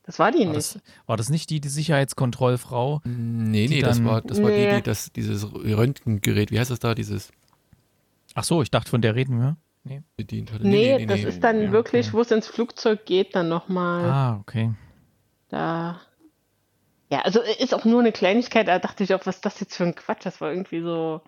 Speaker 2: Das war die
Speaker 3: War
Speaker 2: nicht.
Speaker 3: das, war das nicht die, die Sicherheitskontrollfrau?
Speaker 1: Nee,
Speaker 3: Die
Speaker 1: nee, das war, das war die,
Speaker 2: Nee.
Speaker 1: die das, dieses Röntgengerät, wie heißt das da, dieses
Speaker 3: Ach so, ich dachte, von der reden wir. Nee.
Speaker 1: bedient hatte.
Speaker 2: Nee, das ist dann
Speaker 3: Ja,
Speaker 2: wirklich,
Speaker 3: okay.
Speaker 2: wo es ins Flugzeug geht, dann nochmal
Speaker 3: Ah, okay.
Speaker 2: da. Ja, also ist auch nur eine Kleinigkeit, da dachte ich auch, was ist das jetzt für ein Quatsch? Das war irgendwie so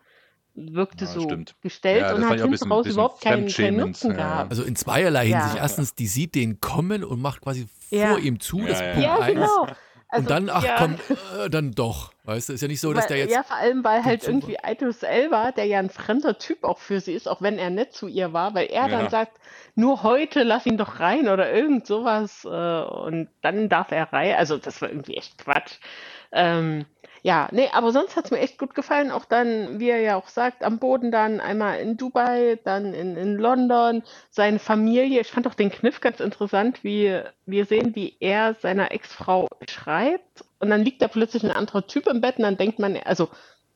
Speaker 2: wirkte
Speaker 4: Ja,
Speaker 2: so
Speaker 4: stimmt.
Speaker 2: gestellt
Speaker 4: Ja,
Speaker 2: und hat hinten raus überhaupt keinen, keinen Nutzen
Speaker 4: ja.
Speaker 2: gehabt.
Speaker 1: Also in zweierlei
Speaker 2: Ja.
Speaker 1: Hinsicht. Erstens, die sieht den kommen und macht quasi
Speaker 2: Ja.
Speaker 1: vor ihm zu,
Speaker 4: Ja,
Speaker 1: das
Speaker 4: ja,
Speaker 1: Punkt
Speaker 2: Ja,
Speaker 1: eins.
Speaker 2: genau. Also,
Speaker 1: und dann, ach
Speaker 2: ja.
Speaker 1: komm, äh, dann doch. Weißt du, ist ja nicht so, dass der
Speaker 2: Weil,
Speaker 1: jetzt.
Speaker 2: ja, vor allem, weil halt irgendwie Idris Elba, der ja ein fremder Typ auch für sie ist, auch wenn er nett zu ihr war, weil er
Speaker 4: Ja.
Speaker 2: dann sagt, nur heute lass ihn doch rein oder irgend sowas äh, und dann darf er rein. Also das war irgendwie echt Quatsch. Ähm, ja, nee, aber sonst hat es mir echt gut gefallen. Auch dann, wie er ja auch sagt, am Boden dann einmal in Dubai, dann in, in London, seine Familie. Ich fand auch den Kniff ganz interessant, wie wir sehen, wie er seiner Ex-Frau schreibt und dann liegt da plötzlich ein anderer Typ im Bett und dann denkt man, also,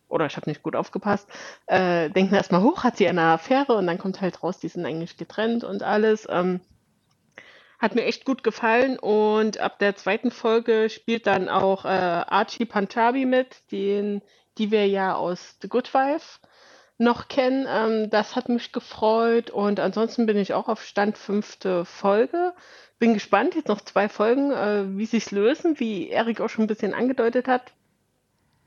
Speaker 2: oder ich habe nicht gut aufgepasst, äh, denkt man erstmal hoch, hat sie eine Affäre und dann kommt halt raus, die sind eigentlich getrennt und alles. Ähm, hat mir echt gut gefallen und ab der zweiten Folge spielt dann auch äh, Archie Panchabi mit, den, die wir ja aus The Good Wife noch kennen. Ähm, das hat mich gefreut und ansonsten bin ich auch auf Stand fünfte Folge. Bin gespannt, jetzt noch zwei Folgen, äh, wie sich's lösen, wie Erik auch schon ein bisschen angedeutet hat.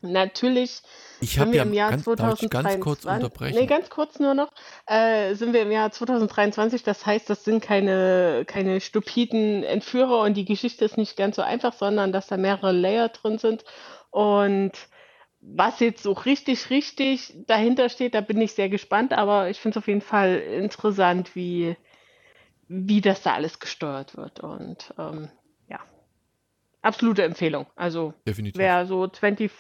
Speaker 2: Natürlich
Speaker 1: Ich
Speaker 2: sind wir
Speaker 1: ja
Speaker 2: im Jahr
Speaker 1: ganz, darf ich
Speaker 2: 2023.
Speaker 1: ganz kurz unterbrechen.
Speaker 2: Nee, ganz kurz nur noch. Äh, sind wir im Jahr 2023. Das heißt, das sind keine, keine stupiden Entführer und die Geschichte ist nicht ganz so einfach, sondern dass da mehrere Layer drin sind. Und was jetzt so richtig, richtig dahinter steht, da bin ich sehr gespannt. Aber ich finde es auf jeden Fall interessant, wie, wie das da alles gesteuert wird. Und ähm, absolute Empfehlung. Also
Speaker 1: Definitiv.
Speaker 2: Wer so 24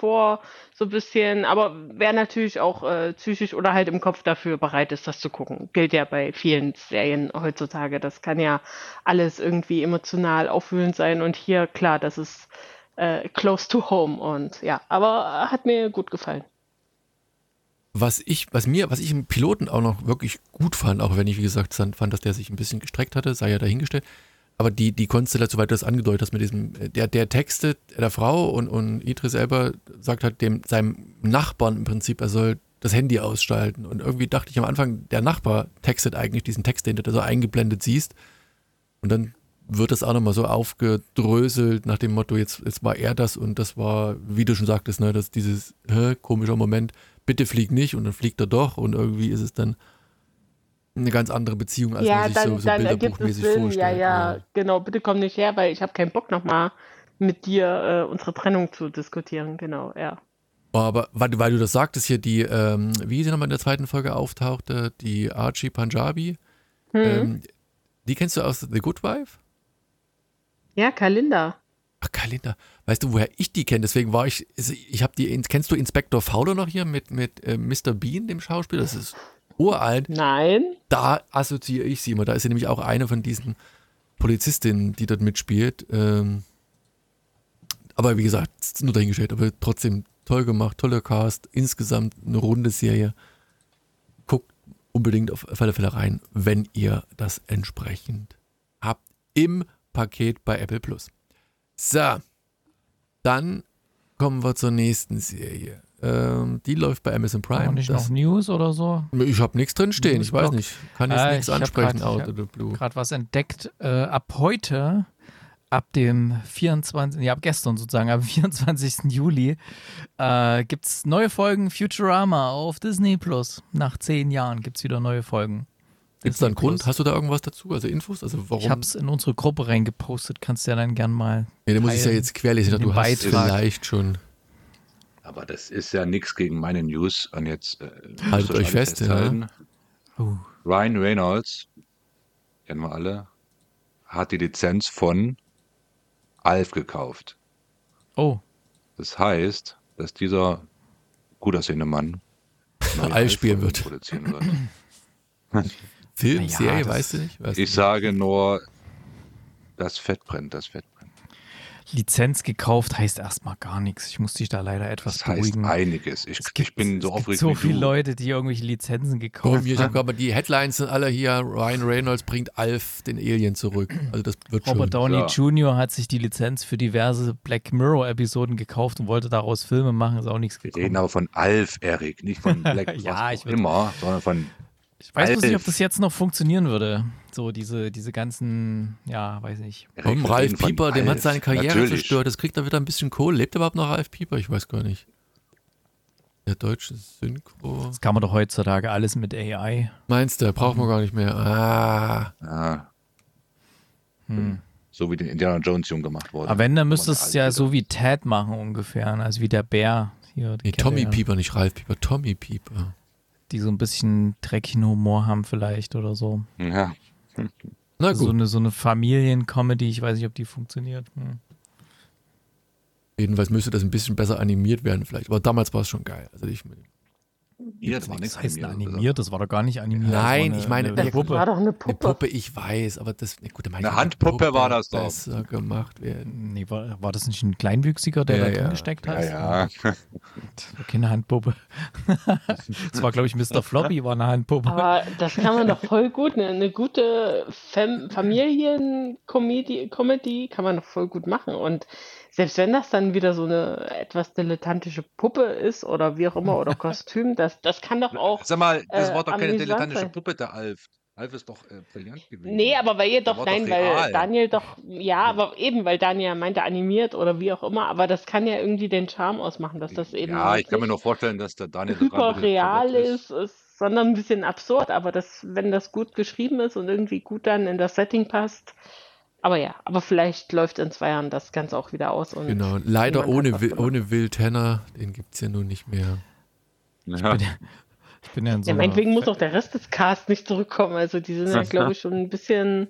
Speaker 2: so ein bisschen, aber wer natürlich auch äh, psychisch oder halt im Kopf dafür bereit ist, das zu gucken. Gilt ja bei vielen Serien heutzutage. Das kann ja alles irgendwie emotional aufwühlend sein und hier, klar, das ist äh, close to home und ja, aber hat mir gut gefallen.
Speaker 1: Was ich, was mir, was ich im Piloten auch noch wirklich gut fand, auch wenn ich, wie gesagt, fand, dass der sich ein bisschen gestreckt hatte, sei ja dahingestellt. Aber die, die Konstellation, soweit du das angedeutet hast, mit diesem, der, der textet der Frau und, und Idris selber sagt halt dem, seinem Nachbarn im Prinzip, er soll das Handy ausschalten. Und irgendwie dachte ich am Anfang, der Nachbar textet eigentlich diesen Text, den du da so eingeblendet siehst. Und dann wird das auch nochmal so aufgedröselt nach dem Motto, jetzt, jetzt war er das und das war, wie du schon sagtest, ne, dass dieses hä, komischer Moment, bitte flieg nicht und dann fliegt er doch und irgendwie ist es dann eine ganz andere Beziehung, als
Speaker 2: ja,
Speaker 1: man sich
Speaker 2: dann,
Speaker 1: so, so
Speaker 2: dann
Speaker 1: bilderbuchmäßig vorstellt.
Speaker 2: Ja, ja, genau. Bitte komm nicht her, weil ich habe keinen Bock nochmal mit dir äh, unsere Trennung zu diskutieren. Genau, ja.
Speaker 1: Oh, aber weil, weil du das sagtest hier, die, ähm, wie sie nochmal in der zweiten Folge auftauchte, die Archie Punjabi,
Speaker 2: Hm.
Speaker 1: ähm, die kennst du aus The Good Wife?
Speaker 2: Ja, Kalinda.
Speaker 1: Ach, Kalender. Weißt du, woher ich die kenne? Deswegen war ich, ich habe die, kennst du Inspector Fowler noch hier mit, mit äh, Mr. Bean, dem Schauspieler? Das ist uralt.
Speaker 2: Nein.
Speaker 1: Da assoziiere ich sie immer. Da ist sie nämlich auch eine von diesen Polizistinnen, die dort mitspielt. Ähm, aber wie gesagt, ist nur dahingestellt, aber trotzdem toll gemacht, toller Cast, insgesamt eine runde Serie. Guckt unbedingt auf alle Fälle rein, wenn ihr das entsprechend habt im Paket bei Apple Plus. So, dann kommen wir zur nächsten Serie. Ähm, die läuft bei Amazon Prime.
Speaker 3: Auch nicht
Speaker 1: Das-
Speaker 3: noch News oder so?
Speaker 1: ich habe nichts drin stehen, ich weiß nicht. Kann jetzt
Speaker 3: Äh,
Speaker 1: nichts ansprechen,
Speaker 3: grad-
Speaker 1: out
Speaker 3: ich
Speaker 1: of the blue.
Speaker 3: Gerade was entdeckt. Äh, ab heute, ab dem 24., ja, ab gestern sozusagen, am 24. Juli, äh, gibt es neue Folgen Futurama auf Disney Plus. Nach zehn Jahren gibt es wieder neue Folgen.
Speaker 1: Gibt es da einen Grund? Hast du da irgendwas dazu? Also Infos? Also warum?
Speaker 3: Ich habe es in unsere Gruppe reingepostet, kannst du ja dann gern mal.
Speaker 1: nee, da muss ich ja jetzt querlesen. Du hast vielleicht schon.
Speaker 4: Aber das ist ja nichts gegen meine News. Und jetzt äh,
Speaker 1: Haltet euch fest,
Speaker 4: festhalten.
Speaker 3: Uh,
Speaker 4: Ryan Reynolds, kennen wir alle, hat die Lizenz von Alf gekauft.
Speaker 3: oh,
Speaker 4: Das heißt, dass dieser gut aussehende Mann
Speaker 1: Alf spielen wird.
Speaker 4: produzieren wird.
Speaker 1: Film,
Speaker 3: ja,
Speaker 1: Serie, weißt du nicht? Weißt
Speaker 4: Ich
Speaker 1: du
Speaker 4: sage nur, das Fett brennt, das Fett brennt.
Speaker 3: Lizenz gekauft heißt erstmal gar nichts. Ich muss dich da leider etwas
Speaker 4: Das heißt
Speaker 3: beruhigen.
Speaker 4: einiges. Ich,
Speaker 3: Es
Speaker 4: ich bin so
Speaker 3: es gibt
Speaker 4: aufgeregt
Speaker 3: so viele
Speaker 4: du.
Speaker 3: Leute, die irgendwelche Lizenzen gekauft
Speaker 1: ich hab
Speaker 3: haben.
Speaker 1: mal die Headlines sind alle hier. Ryan Reynolds bringt Alf den Alien zurück. Also das wird
Speaker 3: Robert
Speaker 1: schon.
Speaker 3: Downey
Speaker 4: Klar.
Speaker 3: Jr. hat sich die Lizenz für diverse Black Mirror-Episoden gekauft und wollte daraus Filme machen, ist auch nichts
Speaker 4: Wir reden
Speaker 3: gekommen.
Speaker 4: aber von Alf, Erik, nicht von Black
Speaker 3: Ja,
Speaker 4: was
Speaker 3: ich
Speaker 4: auch immer, sondern von
Speaker 3: Ich weiß bloß nicht, ob das jetzt noch funktionieren würde. So diese, diese ganzen, ja, weiß nicht.
Speaker 1: Komm,
Speaker 4: wir
Speaker 1: Ralf Pieper, dem hat seine Karriere
Speaker 4: Natürlich.
Speaker 1: zerstört. Das kriegt er wieder ein bisschen Kohle. Lebt überhaupt noch Ralf Pieper? Ich weiß gar nicht. der deutschen Synchro.
Speaker 3: Das kann man doch heutzutage alles mit AI.
Speaker 1: Meinst du, braucht man gar nicht mehr. Ah,
Speaker 4: Ja,
Speaker 3: Hm.
Speaker 4: so wie den Indiana Jones Jung gemacht wurde.
Speaker 3: Aber wenn, dann müsste es ja
Speaker 4: wieder.
Speaker 3: so wie Ted machen ungefähr. Also wie der Bär hier.
Speaker 1: nee, Tommy. Pieper, nicht Ralf Pieper, Tommy Pieper.
Speaker 3: Die so ein bisschen dreckigen Humor haben vielleicht oder so.
Speaker 4: Ja,
Speaker 1: Na
Speaker 3: So
Speaker 1: gut,
Speaker 3: eine, so eine Familiencomedy, ich weiß nicht, ob die funktioniert. Hm.
Speaker 1: jedenfalls müsste das ein bisschen besser animiert werden vielleicht. Aber damals war es schon geil. Also ich,
Speaker 4: hier, das war nichts
Speaker 3: Das heißt
Speaker 4: animiert.
Speaker 3: animiert, das war doch gar nicht animiert. das
Speaker 1: Nein,
Speaker 3: war
Speaker 1: ich meine,
Speaker 3: eine, eine
Speaker 1: der-
Speaker 2: Das war
Speaker 3: Puppe.
Speaker 2: doch eine
Speaker 1: Eine
Speaker 2: Puppe.
Speaker 1: Puppe, ich weiß, aber das, ne, gut, da meine
Speaker 4: Eine Handpuppe war das doch.
Speaker 1: Besser gemacht werden.
Speaker 3: Nee, war, war das nicht ein Kleinwüchsiger, der
Speaker 1: Ja,
Speaker 3: da
Speaker 1: ja.
Speaker 3: drin gesteckt hat?
Speaker 4: Ja, ja.
Speaker 3: Keine Handpuppe. das war, glaube ich, Mr. Floppy, war eine Handpuppe.
Speaker 2: Aber das kann man doch voll gut, eine, eine gute Fam Familien-Comedy Comedy kann man doch voll gut machen. Und selbst wenn das dann wieder so eine etwas dilettantische Puppe ist oder wie auch immer oder Kostüm, das, das kann doch auch.
Speaker 4: Sag mal, das
Speaker 2: äh,
Speaker 4: war doch keine dilettantische
Speaker 2: sein.
Speaker 4: Puppe, der Alf. Alf ist doch äh, brillant gewesen.
Speaker 2: Nee, aber weil ihr doch,
Speaker 4: war doch
Speaker 2: nein, weil. Daniel doch, ja, aber eben, weil Daniel meinte animiert oder wie auch immer, aber das kann ja irgendwie den Charme ausmachen, dass das eben
Speaker 4: Ja, ich kann mir nur vorstellen, dass der Daniel da gerade ein
Speaker 2: super
Speaker 4: bisschen
Speaker 2: real
Speaker 4: verwirrt
Speaker 2: ist, ist, sondern ein bisschen absurd, aber das, wenn das gut geschrieben ist und irgendwie gut dann in das Setting passt, aber ja, aber vielleicht läuft in zwei Jahren das Ganze auch wieder aus und
Speaker 1: Genau, leider ohne, Will, ohne Will Tanner, den gibt es ja nun nicht mehr.
Speaker 4: Ja.
Speaker 3: Ich bin ja in so
Speaker 2: Ja, meinetwegen muss auch der Rest des Casts nicht zurückkommen, also die sind ja, glaube ich, schon ein bisschen,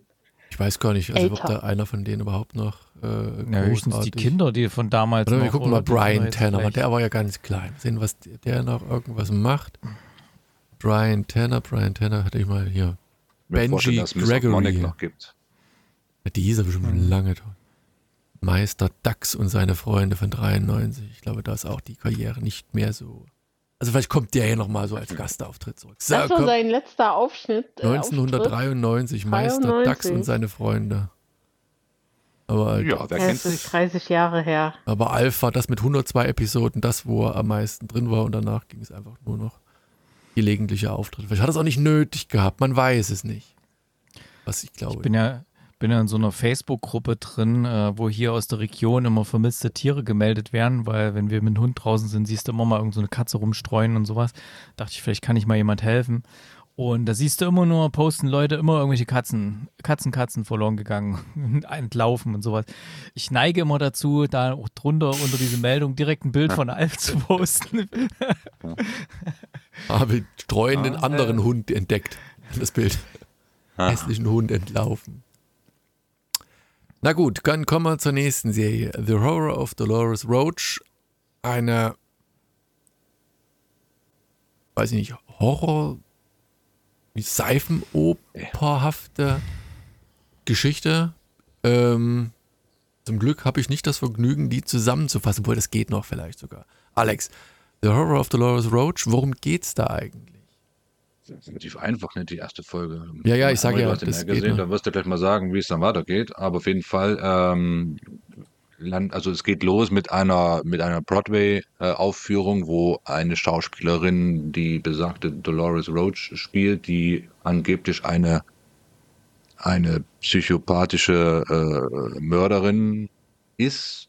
Speaker 1: Ich weiß gar nicht, also ob
Speaker 2: Älter.
Speaker 1: da einer von denen überhaupt noch äh,
Speaker 3: ja, höchstens die Kinder, die von damals
Speaker 1: Oder wir
Speaker 3: noch,
Speaker 1: gucken
Speaker 3: oder
Speaker 1: mal Brian Tanner, weil der war ja ganz klein. Sehen, was der, noch irgendwas macht. Brian Tanner, Brian Tanner hatte ich mal hier.
Speaker 4: Ich
Speaker 1: Benji Gregory.
Speaker 4: Noch gibt.
Speaker 1: Die hieß aber schon
Speaker 3: Mhm.
Speaker 1: lange tot. Meister Dax und seine Freunde von 93. Ich glaube, da ist auch die Karriere nicht mehr so. Also vielleicht kommt der hier nochmal so als Gastauftritt zurück. So,
Speaker 2: das war sein letzter Aufschnitt. Äh, Auftritt.
Speaker 1: 1993, Meister Dax
Speaker 2: 93.
Speaker 1: und seine Freunde. Aber,
Speaker 4: Ja, wer kennt's
Speaker 2: es ist
Speaker 4: nicht?
Speaker 2: 30 Jahre her.
Speaker 1: aber Alf war das mit 102 Episoden, das, wo er am meisten drin war und danach ging es einfach nur noch gelegentliche Auftritte. Vielleicht hat er es auch nicht nötig gehabt, man weiß es nicht. Was ich glaube.
Speaker 3: Ich bin ja, bin ja in so einer Facebook-Gruppe drin, äh, wo hier aus der Region immer vermisste Tiere gemeldet werden, weil wenn wir mit dem Hund draußen sind, siehst du immer mal irgend so eine Katze rumstreuen und sowas. Dachte ich, vielleicht kann ich mal jemand helfen. Und da siehst du immer nur, posten Leute immer irgendwelche Katzen, Katzen, Katzen verloren gegangen, entlaufen und sowas. Ich neige immer dazu, da auch drunter unter diese Meldung direkt ein Bild von Alf zu posten.
Speaker 1: habe streuenden
Speaker 4: Ah,
Speaker 1: anderen
Speaker 4: äh.
Speaker 1: Hund entdeckt. Das Bild.
Speaker 4: Ah.
Speaker 1: Hässlichen Hund entlaufen. Na gut, dann kommen wir zur nächsten Serie. The Horror of Dolores Roach. Eine, weiß ich nicht, Horror, wie Seifenoperhafte Geschichte. Ähm, zum Glück habe ich nicht das Vergnügen, die zusammenzufassen, obwohl das geht noch vielleicht sogar. Alex, The Horror of Dolores Roach, worum geht's da eigentlich?
Speaker 4: Das ist relativ einfach, nicht die erste Folge.
Speaker 1: Ja, ja, ich sag
Speaker 4: Aber
Speaker 1: ja,
Speaker 4: du
Speaker 1: das
Speaker 4: ja
Speaker 1: geht
Speaker 4: gesehen, dann wirst du gleich mal sagen, wie es dann weitergeht. Aber auf jeden Fall, ähm, also es geht los mit einer, mit einer Broadway-Aufführung, wo eine Schauspielerin, die besagte Dolores Roach spielt, die angeblich eine, eine psychopathische äh, Mörderin ist.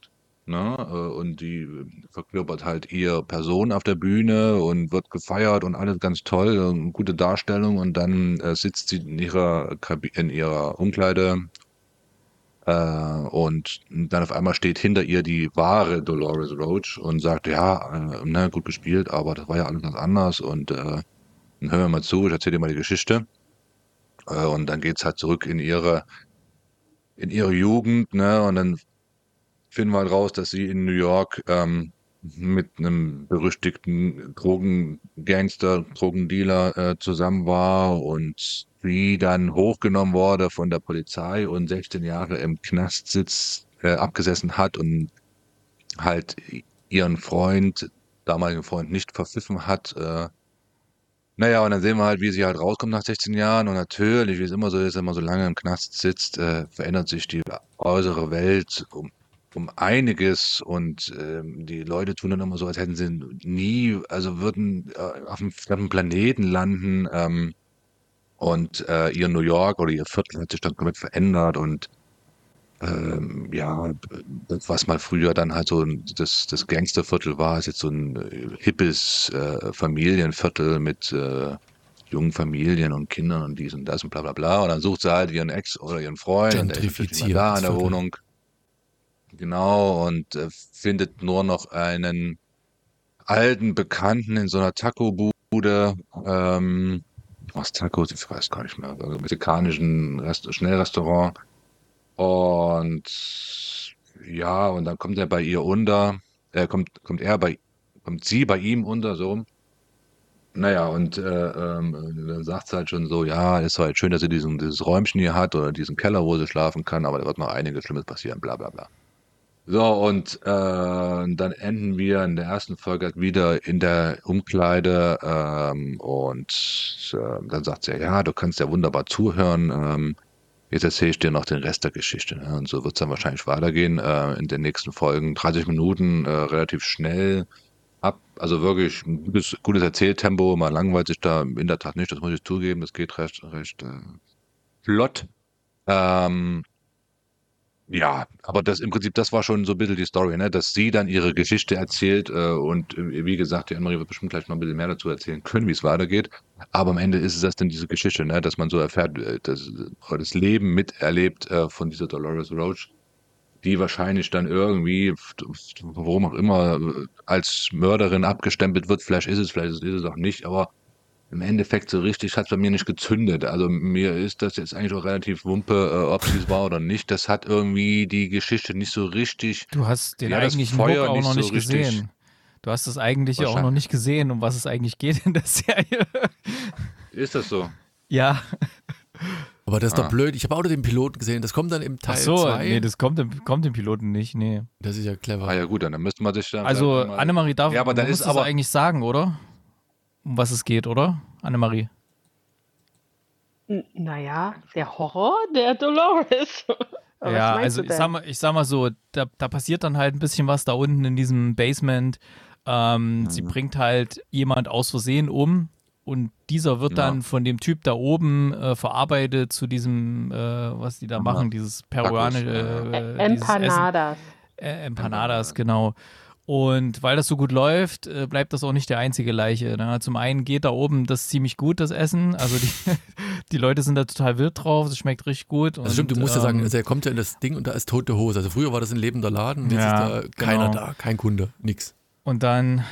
Speaker 4: Ne? äh, Und die verkörpert halt ihr Person auf der Bühne und wird gefeiert und alles ganz toll, und gute Darstellung. Und dann äh, sitzt sie in ihrer, Kabi in ihrer Umkleide äh, und dann auf einmal steht hinter ihr die wahre Dolores Roach und sagt, ja, äh, ne, gut gespielt, aber das war ja alles ganz anders und äh, dann hören wir mal zu, ich erzähle dir mal die Geschichte. Äh, und dann geht's halt zurück in ihre, in ihre Jugend, ne, und dann finden wir halt raus, dass sie in New York ähm, mit einem berüchtigten Drogengangster, Drogendealer äh, zusammen war und sie dann hochgenommen wurde von der Polizei und 16 Jahre im Knast sitzt, äh, abgesessen hat und halt ihren Freund, damaligen Freund, nicht verpfiffen hat. Äh, naja, und dann sehen wir halt, wie sie halt rauskommt nach 16 Jahren und natürlich, wie es immer so ist, wenn man so lange im Knast sitzt, äh, verändert sich die äußere Welt um um einiges und ähm, die Leute tun dann immer so, als hätten sie nie, also würden äh, auf einem fremden Planeten landen ähm, und äh, ihr New York oder ihr Viertel hat sich dann komplett verändert und ähm, ja, was mal früher dann halt so das, das Gangsterviertel war, ist jetzt so ein äh, hippes äh, Familienviertel mit äh, jungen Familien und Kindern und dies und das und bla bla bla. Und dann sucht sie halt ihren Ex oder ihren Freund und der ist da in der Wohnung. Genau, und äh, findet nur noch einen alten Bekannten in so einer Taco-Bude. Ähm, was Tacos, ich weiß gar nicht mehr, also mexikanischen Rest Schnellrestaurant. Und ja, und dann kommt er bei ihr unter, äh, kommt, kommt er bei, kommt sie bei ihm unter, so. Naja, und äh, ähm, dann sagt sie halt schon so, ja, ist halt schön, dass sie diesen, dieses Räumchen hier hat oder diesen Keller, wo sie schlafen kann, aber da wird noch einiges Schlimmes passieren, bla bla bla. So, und äh, dann enden wir in der ersten Folge halt wieder in der Umkleide ähm, und äh, dann sagt sie, ja, du kannst ja wunderbar zuhören. Ähm, jetzt erzähle ich dir noch den Rest der Geschichte. Ne? Und so wird es dann wahrscheinlich weitergehen äh, in den nächsten Folgen. 30 Minuten, äh, relativ schnell ab. Also wirklich ein gutes, gutes Erzähltempo. Man langweilt sich da in der Tat nicht, das muss ich zugeben. Das geht recht, recht äh, flott. Ähm, ja, aber das im Prinzip, das war schon so ein bisschen die Story, ne? dass sie dann ihre Geschichte erzählt äh, und äh, wie gesagt, die Anne-Marie wird bestimmt gleich noch ein bisschen mehr dazu erzählen können, wie es weitergeht. Aber am Ende ist es das denn diese Geschichte, ne? dass man so erfährt, äh, das, das Leben miterlebt äh, von dieser Dolores Roach, die wahrscheinlich dann irgendwie, warum auch immer, als Mörderin abgestempelt wird. Vielleicht ist es, vielleicht ist es auch nicht, aber im Endeffekt so richtig hat es bei mir nicht gezündet. Also mir ist das jetzt eigentlich auch relativ wumpe, äh, ob es war oder nicht. Das hat irgendwie die Geschichte nicht so richtig.
Speaker 3: Du hast den ja, eigentlichen Feuer Hook auch noch nicht, so gesehen. Du hast das eigentliche auch noch nicht gesehen, um was es eigentlich geht in der Serie.
Speaker 4: Ist das so?
Speaker 3: Ja.
Speaker 1: Aber das ist ah. doch blöd. Ich habe auch nur den Piloten gesehen. Das kommt dann im Teil 2. Ach so, zwei.
Speaker 3: nee, das kommt im, kommt im Piloten nicht. Nee.
Speaker 1: Das ist ja clever.
Speaker 4: Ah ja gut, dann müsste man sich dann.
Speaker 3: Also Annemarie darf ja, aber dann ist aber eigentlich sagen, oder? Um was es geht, oder, Annemarie?
Speaker 2: naja, der Horror der Dolores.
Speaker 3: ja, also ich sag, mal, ich sag mal so, da, da passiert dann halt ein bisschen was da unten in diesem Basement. Ähm, mhm. Sie bringt halt jemand aus Versehen um und dieser wird ja. dann von dem Typ da oben äh, verarbeitet zu diesem, äh, was die da ja. machen, dieses peruanische.
Speaker 2: Äh, Empanadas.
Speaker 3: Äh, Empanadas, genau. Und weil das so gut läuft, äh, bleibt das auch nicht der einzige Leiche. Ne? Zum einen geht da oben das ziemlich gut, das Essen. Also die, die Leute sind da total wild drauf, es schmeckt richtig gut.
Speaker 1: Also stimmt, du musst ähm, ja sagen, ähm, also er kommt ja in das Ding und da ist tote Hose. Also früher war das ein lebender Laden, jetzt ja, ist da keiner genau. da, kein Kunde, nix.
Speaker 3: Und dann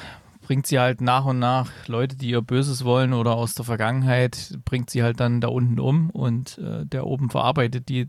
Speaker 3: bringt sie halt nach und nach Leute, die ihr Böses wollen oder aus der Vergangenheit, bringt sie halt dann da unten um und äh, der oben verarbeitet die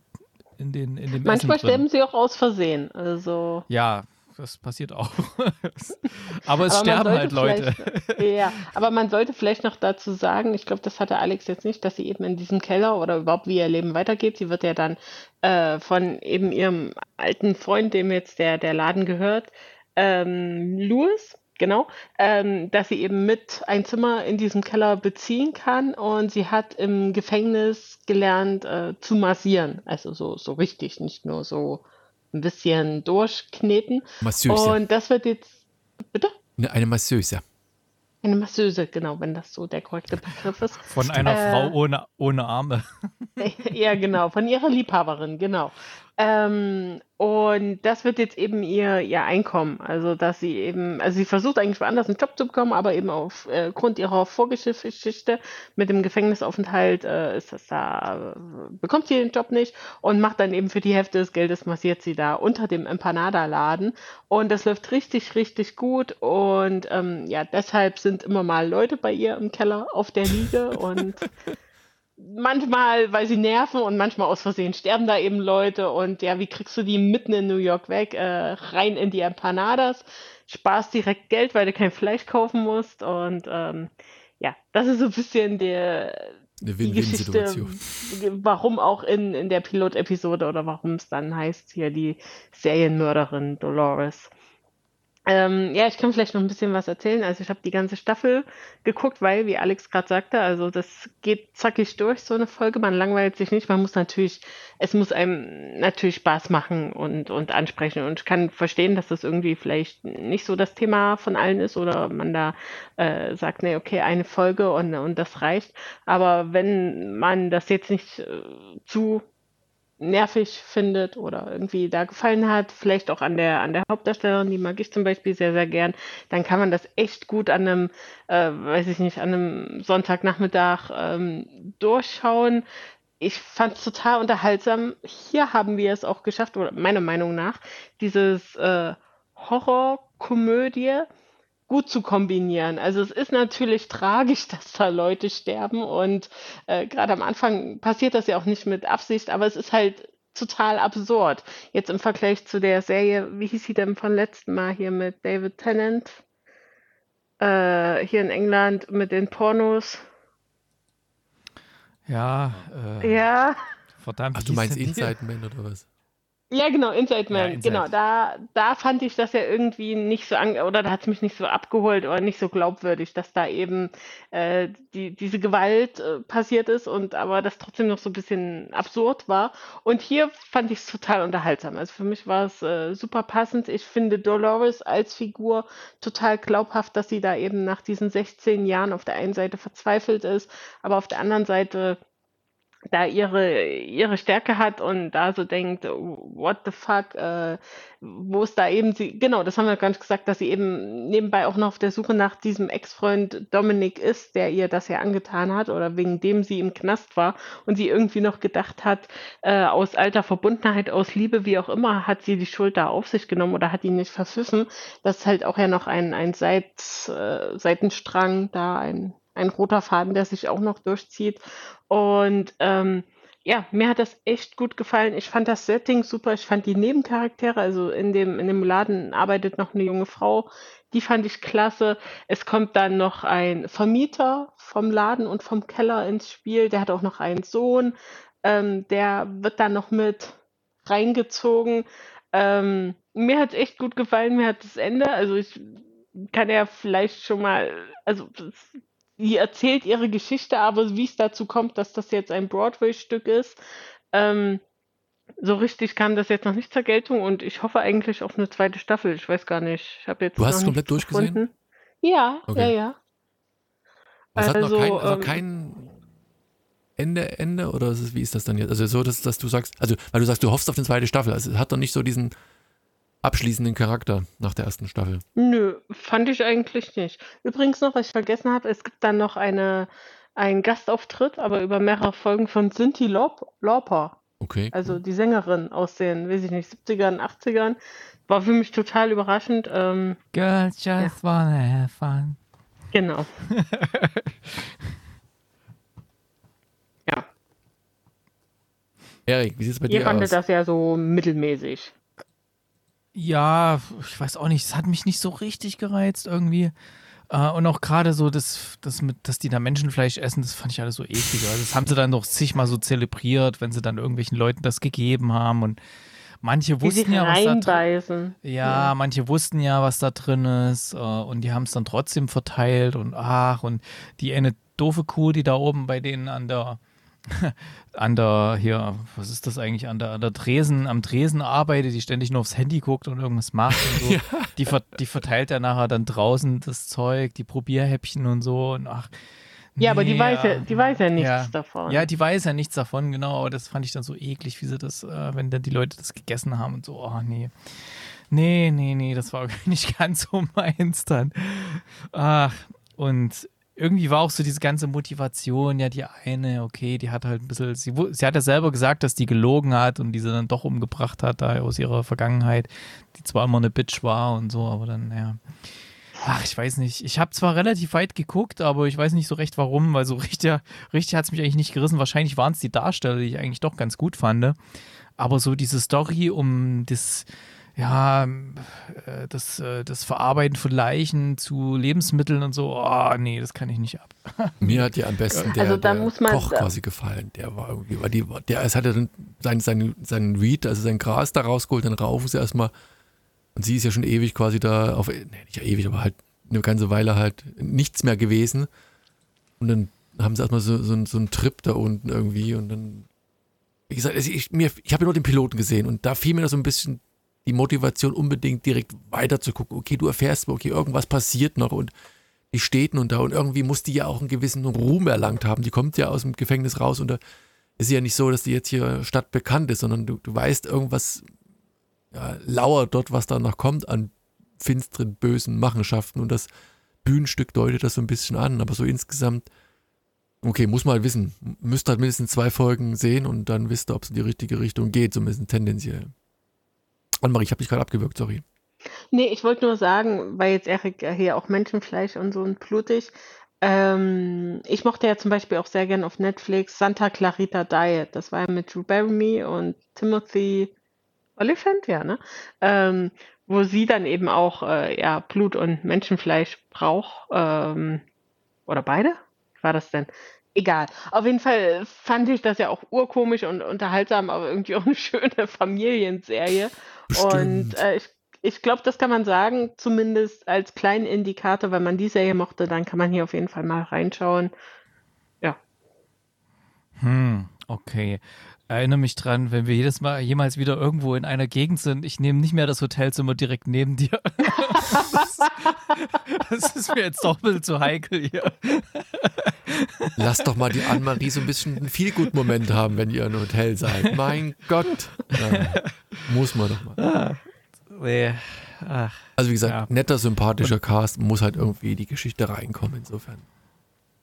Speaker 3: in den in dem
Speaker 2: Manchmal sterben sie auch aus Versehen. Also
Speaker 3: ja, das passiert auch. aber es aber sterben halt Leute.
Speaker 2: ja, aber man sollte vielleicht noch dazu sagen, ich glaube, das hatte Alex jetzt nicht, dass sie eben in diesem Keller oder überhaupt wie ihr Leben weitergeht. Sie wird ja dann äh, von eben ihrem alten Freund, dem jetzt der, der Laden gehört, ähm, Louis, genau, ähm, dass sie eben mit ein Zimmer in diesem Keller beziehen kann und sie hat im Gefängnis gelernt äh, zu massieren. Also so, so richtig, nicht nur so ein bisschen durchkneten. Masseuse. Und das wird jetzt, bitte?
Speaker 1: Eine Masseuse.
Speaker 2: Eine Masseuse, genau, wenn das so der korrekte Begriff ist.
Speaker 3: Von einer äh, Frau ohne, ohne Arme.
Speaker 2: ja, genau, von ihrer Liebhaberin, genau. Ähm, und das wird jetzt eben ihr, ihr Einkommen. Also, dass sie eben, also sie versucht eigentlich woanders einen Job zu bekommen, aber eben aufgrund äh, ihrer Vorgeschichte mit dem Gefängnisaufenthalt äh, ist das da, äh, bekommt sie den Job nicht und macht dann eben für die Hälfte des Geldes massiert sie da unter dem Empanada-Laden. Und das läuft richtig, richtig gut. Und ähm, ja, deshalb sind immer mal Leute bei ihr im Keller auf der Liege und manchmal, weil sie nerven und manchmal aus Versehen sterben da eben Leute und ja, wie kriegst du die mitten in New York weg? Äh, rein in die Empanadas, sparst direkt Geld, weil du kein Fleisch kaufen musst und ähm, ja, das ist so ein bisschen der
Speaker 1: eine Win-Win-Situation.
Speaker 2: Warum auch in, in der Pilot-Episode oder warum es dann heißt hier die Serienmörderin Dolores. Ähm, ja, ich kann vielleicht noch ein bisschen was erzählen. Also ich habe die ganze Staffel geguckt, weil, wie Alex gerade sagte, also das geht zackig durch, so eine Folge. Man langweilt sich nicht. Man muss natürlich, es muss einem natürlich Spaß machen und, und ansprechen. Und ich kann verstehen, dass das irgendwie vielleicht nicht so das Thema von allen ist oder man da äh, sagt, nee, okay, eine Folge und, und das reicht. Aber wenn man das jetzt nicht äh, zu nervig findet oder irgendwie da gefallen hat, vielleicht auch an der, an der Hauptdarstellerin, die mag ich zum Beispiel sehr, sehr gern, dann kann man das echt gut an einem, äh, weiß ich nicht, an einem Sonntagnachmittag ähm, durchschauen. Ich fand es total unterhaltsam. Hier haben wir es auch geschafft, oder meiner Meinung nach, dieses äh, Horrorkomödie gut zu kombinieren. Also es ist natürlich tragisch, dass da Leute sterben und äh, gerade am Anfang passiert das ja auch nicht mit Absicht, aber es ist halt total absurd. Jetzt im Vergleich zu der Serie, wie hieß sie denn von letzten Mal hier mit David Tennant? Äh, hier in England mit den Pornos.
Speaker 3: Ja. Äh,
Speaker 2: ja.
Speaker 3: Verdammt.
Speaker 1: Ach, du meinst Inside Man oder was?
Speaker 2: Ja, genau, Inside Man,
Speaker 3: Ja, Inside.
Speaker 2: genau. Da, da fand ich das ja irgendwie nicht so an, oder da hat es mich nicht so abgeholt oder nicht so glaubwürdig, dass da eben äh, die, diese Gewalt äh, passiert ist und aber das trotzdem noch so ein bisschen absurd war. Und hier fand ich es total unterhaltsam. Also für mich war es äh, super passend. Ich finde Dolores als Figur total glaubhaft, dass sie da eben nach diesen 16 Jahren auf der einen Seite verzweifelt ist, aber auf der anderen Seite da ihre, ihre Stärke hat und da so denkt, what the fuck, äh, wo ist da eben sie, genau, das haben wir nicht gesagt, dass sie eben nebenbei auch noch auf der Suche nach diesem Ex-Freund Dominik ist, der ihr das ja angetan hat oder wegen dem sie im Knast war und sie irgendwie noch gedacht hat, äh, aus alter Verbundenheit, aus Liebe, wie auch immer, hat sie die Schuld da auf sich genommen oder hat ihn nicht verpfiffen. Das ist halt auch ja noch ein, ein Seit, äh, Seitenstrang da, ein, ein roter Faden, der sich auch noch durchzieht. Und ähm, ja, mir hat das echt gut gefallen. Ich fand das Setting super. Ich fand die Nebencharaktere, also in dem, in dem Laden arbeitet noch eine junge Frau, die fand ich klasse. Es kommt dann noch ein Vermieter vom Laden und vom Keller ins Spiel. Der hat auch noch einen Sohn. Ähm, der wird dann noch mit reingezogen. Ähm, mir hat es echt gut gefallen. Mir hat das Ende, also ich kann ja vielleicht schon mal, also das sie erzählt ihre Geschichte, aber wie es dazu kommt, dass das jetzt ein Broadway-Stück ist, ähm, so richtig kam das jetzt noch nicht zur Geltung und ich hoffe eigentlich auf eine zweite Staffel. Ich weiß gar nicht. Ich habe jetzt
Speaker 1: Du hast es komplett durchgesehen?
Speaker 2: gefunden. Ja,
Speaker 1: Okay.
Speaker 2: ja, ja.
Speaker 1: Es hat noch
Speaker 2: Also,
Speaker 1: kein, also
Speaker 2: ähm,
Speaker 1: kein Ende, Ende oder ist es, wie ist das dann jetzt? Also so, dass, dass du sagst, also weil du sagst, du hoffst auf eine zweite Staffel. Also es hat doch nicht so diesen abschließenden Charakter nach der ersten Staffel.
Speaker 2: Nö, fand ich eigentlich nicht. Übrigens noch, was ich vergessen habe, es gibt dann noch eine, einen Gastauftritt, aber über mehrere Folgen von Cindy Laup Lauper.
Speaker 1: Okay.
Speaker 2: Also die Sängerin aus den, weiß ich nicht, 70ern, 80ern. War für mich total überraschend. Ähm,
Speaker 3: Girls just wanna have fun.
Speaker 2: genau. ja,
Speaker 1: Erik, wie sieht es bei
Speaker 2: ihr
Speaker 1: dir
Speaker 2: fandet
Speaker 1: aus?
Speaker 2: das ja so mittelmäßig.
Speaker 3: Ja, ich weiß auch nicht, es hat mich nicht so richtig gereizt irgendwie. Äh, und auch gerade so, das, das mit, dass die da Menschenfleisch essen, das fand ich alles so eklig. Also das haben sie dann doch zigmal so zelebriert, wenn sie dann irgendwelchen Leuten das gegeben haben. Und manche wussten ja, was da drin
Speaker 2: reinbeißen.
Speaker 3: Ja, manche wussten ja, was da drin ist äh, und die haben es dann trotzdem verteilt und ach, und die eine doofe Kuh, die da oben bei denen an der, an der, hier, was ist das eigentlich, an der, an der Tresen, am Tresen arbeitet, die ständig nur aufs Handy guckt und irgendwas macht und so. die, ver die verteilt ja nachher dann draußen das Zeug, die Probierhäppchen und so und ach.
Speaker 2: Ja, aber die
Speaker 3: nee,
Speaker 2: weiß ja, die weiß ja nichts
Speaker 3: ja.
Speaker 2: davon.
Speaker 3: Ja, die weiß ja nichts davon, genau. Aber das fand ich dann so eklig, wie sie das, äh, wenn dann die Leute das gegessen haben und so, oh nee. Nee, nee, nee, das war nicht ganz so meins dann. Ach, und irgendwie war auch so diese ganze Motivation, ja, die eine, okay, die hat halt ein bisschen, sie, sie hat ja selber gesagt, dass die gelogen hat und die sie dann doch umgebracht hat, da aus ihrer Vergangenheit, die zwar immer eine Bitch war und so, aber dann, ja. Ach, ich weiß nicht. Ich habe zwar relativ weit geguckt, aber ich weiß nicht so recht warum, weil so richtig, richtig hat es mich eigentlich nicht gerissen. Wahrscheinlich waren es die Darsteller, die ich eigentlich doch ganz gut fand. Aber so diese Story um das, ja, äh, das, äh, das Verarbeiten von Leichen zu Lebensmitteln und so, oh nee, das kann ich nicht ab.
Speaker 1: Mir hat ja am besten der,
Speaker 2: Also
Speaker 1: der
Speaker 2: muss man-
Speaker 1: Koch quasi gefallen. Der war irgendwie, weil die, der es hat ja dann sein, sein, sein Weed, also sein Gras da rausgeholt, dann raufen sie erstmal. Und sie ist ja schon ewig quasi da auf, nee, nicht ja ewig, aber halt eine ganze Weile halt nichts mehr gewesen. Und dann haben sie erstmal so, so, so einen Trip da unten irgendwie und dann, wie gesagt, also ich, mir, ich habe ja nur den Piloten gesehen und da fiel mir so ein bisschen die Motivation unbedingt direkt weiter zu gucken. Okay, du erfährst, okay, irgendwas passiert noch und die steht nun da und irgendwie muss die ja auch einen gewissen Ruhm erlangt haben. Die kommt ja aus dem Gefängnis raus unter ist ja nicht so, dass die jetzt hier stadtbekannt ist, sondern du, du weißt, irgendwas ja, lauert dort, was da noch kommt an finsteren, bösen Machenschaften und das Bühnenstück deutet das so ein bisschen an, aber so insgesamt, okay, muss mal halt wissen, müsst halt mindestens zwei Folgen sehen und dann wisst ihr, ob es in die richtige Richtung geht, zumindest tendenziell. Annemarie, ich habe dich gerade abgewürgt, sorry.
Speaker 2: Nee, ich wollte nur sagen, weil jetzt Erik ja hier auch Menschenfleisch und so und blutig. Ähm, ich mochte ja zum Beispiel auch sehr gern auf Netflix Santa Clarita Diet. Das war ja mit Drew Barrymore und Timothy Oliphant, ja, ne? Ähm, wo sie dann eben auch äh, ja, Blut und Menschenfleisch braucht. Ähm, oder beide? Wie war das denn? Egal. Auf jeden Fall fand ich das ja auch urkomisch und unterhaltsam, aber irgendwie auch eine schöne Familienserie.
Speaker 1: Bestimmt.
Speaker 2: Und äh, ich ich glaube, das kann man sagen, zumindest als kleinen Indikator, wenn man die Serie mochte, dann kann man hier auf jeden Fall mal reinschauen. Ja.
Speaker 3: Hm, okay. Erinnere mich dran, wenn wir jedes Mal jemals wieder irgendwo in einer Gegend sind, ich nehme nicht mehr das Hotelzimmer direkt neben dir. das, das ist mir jetzt doch ein bisschen zu heikel hier.
Speaker 1: Lass doch mal die Anne-Marie so ein bisschen einen Feelgood-Moment haben, wenn ihr im Hotel seid. Mein Gott. Ja, muss man doch mal.
Speaker 3: Nee. Ach,
Speaker 1: Also wie gesagt,
Speaker 3: Ja.
Speaker 1: netter, sympathischer Cast, muss halt irgendwie die Geschichte reinkommen, insofern.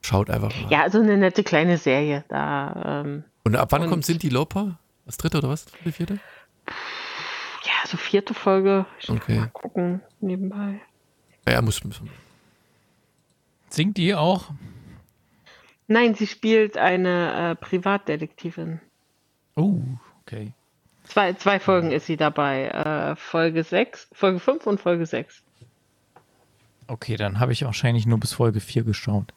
Speaker 1: Schaut einfach mal.
Speaker 2: Ja, also eine nette kleine Serie. Da, ähm,
Speaker 1: Und ab wann
Speaker 2: Und-
Speaker 1: kommt Cindy Lauper? Das dritte oder was? Dritte, vierte?
Speaker 2: ja, so vierte Folge. Ich
Speaker 1: Okay.
Speaker 2: Mal gucken, nebenbei.
Speaker 1: Ja, muss, muss.
Speaker 3: singt die auch?
Speaker 2: Nein, sie spielt eine äh, Privatdetektivin.
Speaker 3: Oh, okay.
Speaker 2: Zwei, zwei Folgen ist sie dabei. Äh, Folge 6, Folge 5 und Folge 6.
Speaker 3: Okay, dann habe ich wahrscheinlich nur bis Folge 4 geschaut.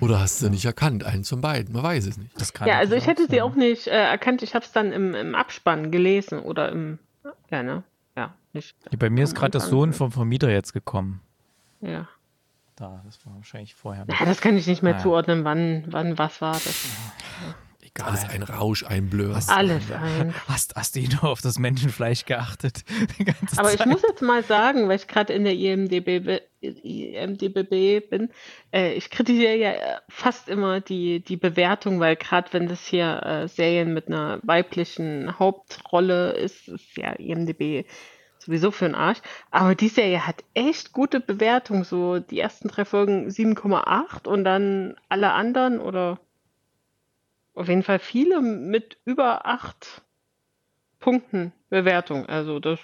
Speaker 1: Oder hast du nicht erkannt? Einen von beiden, man weiß es nicht.
Speaker 3: Das kann
Speaker 2: Ja, also ich hätte sie auch nicht äh, erkannt. Ich habe es dann im, im Abspann gelesen oder im. Ja, ne? Ja, nicht.
Speaker 3: Ja, Bei mir ist gerade der
Speaker 2: Anfang.
Speaker 3: Sohn vom Vermieter jetzt gekommen.
Speaker 2: Ja.
Speaker 3: Da, das war wahrscheinlich vorher.
Speaker 2: ja, das kann ich nicht mehr
Speaker 3: Ah, ja.
Speaker 2: zuordnen, wann, wann was war. Das
Speaker 3: Egal.
Speaker 1: Alles ein Rausch, ein Blur.
Speaker 3: Was?
Speaker 2: alles ein.
Speaker 3: Hast, hast du nur auf das Menschenfleisch geachtet? Die ganze
Speaker 2: Aber ich
Speaker 3: Zeit?
Speaker 2: muss jetzt mal sagen, weil ich gerade in der IMDB, IMDB bin, äh, ich kritisiere ja äh, fast immer die, die Bewertung, weil gerade wenn das hier äh, Serien mit einer weiblichen Hauptrolle ist, ist ja IMDB sowieso für den Arsch. Aber die Serie hat echt gute Bewertung. So die ersten drei Folgen 7,8 und dann alle anderen oder auf jeden Fall viele mit über 8 Punkten Bewertung. Also das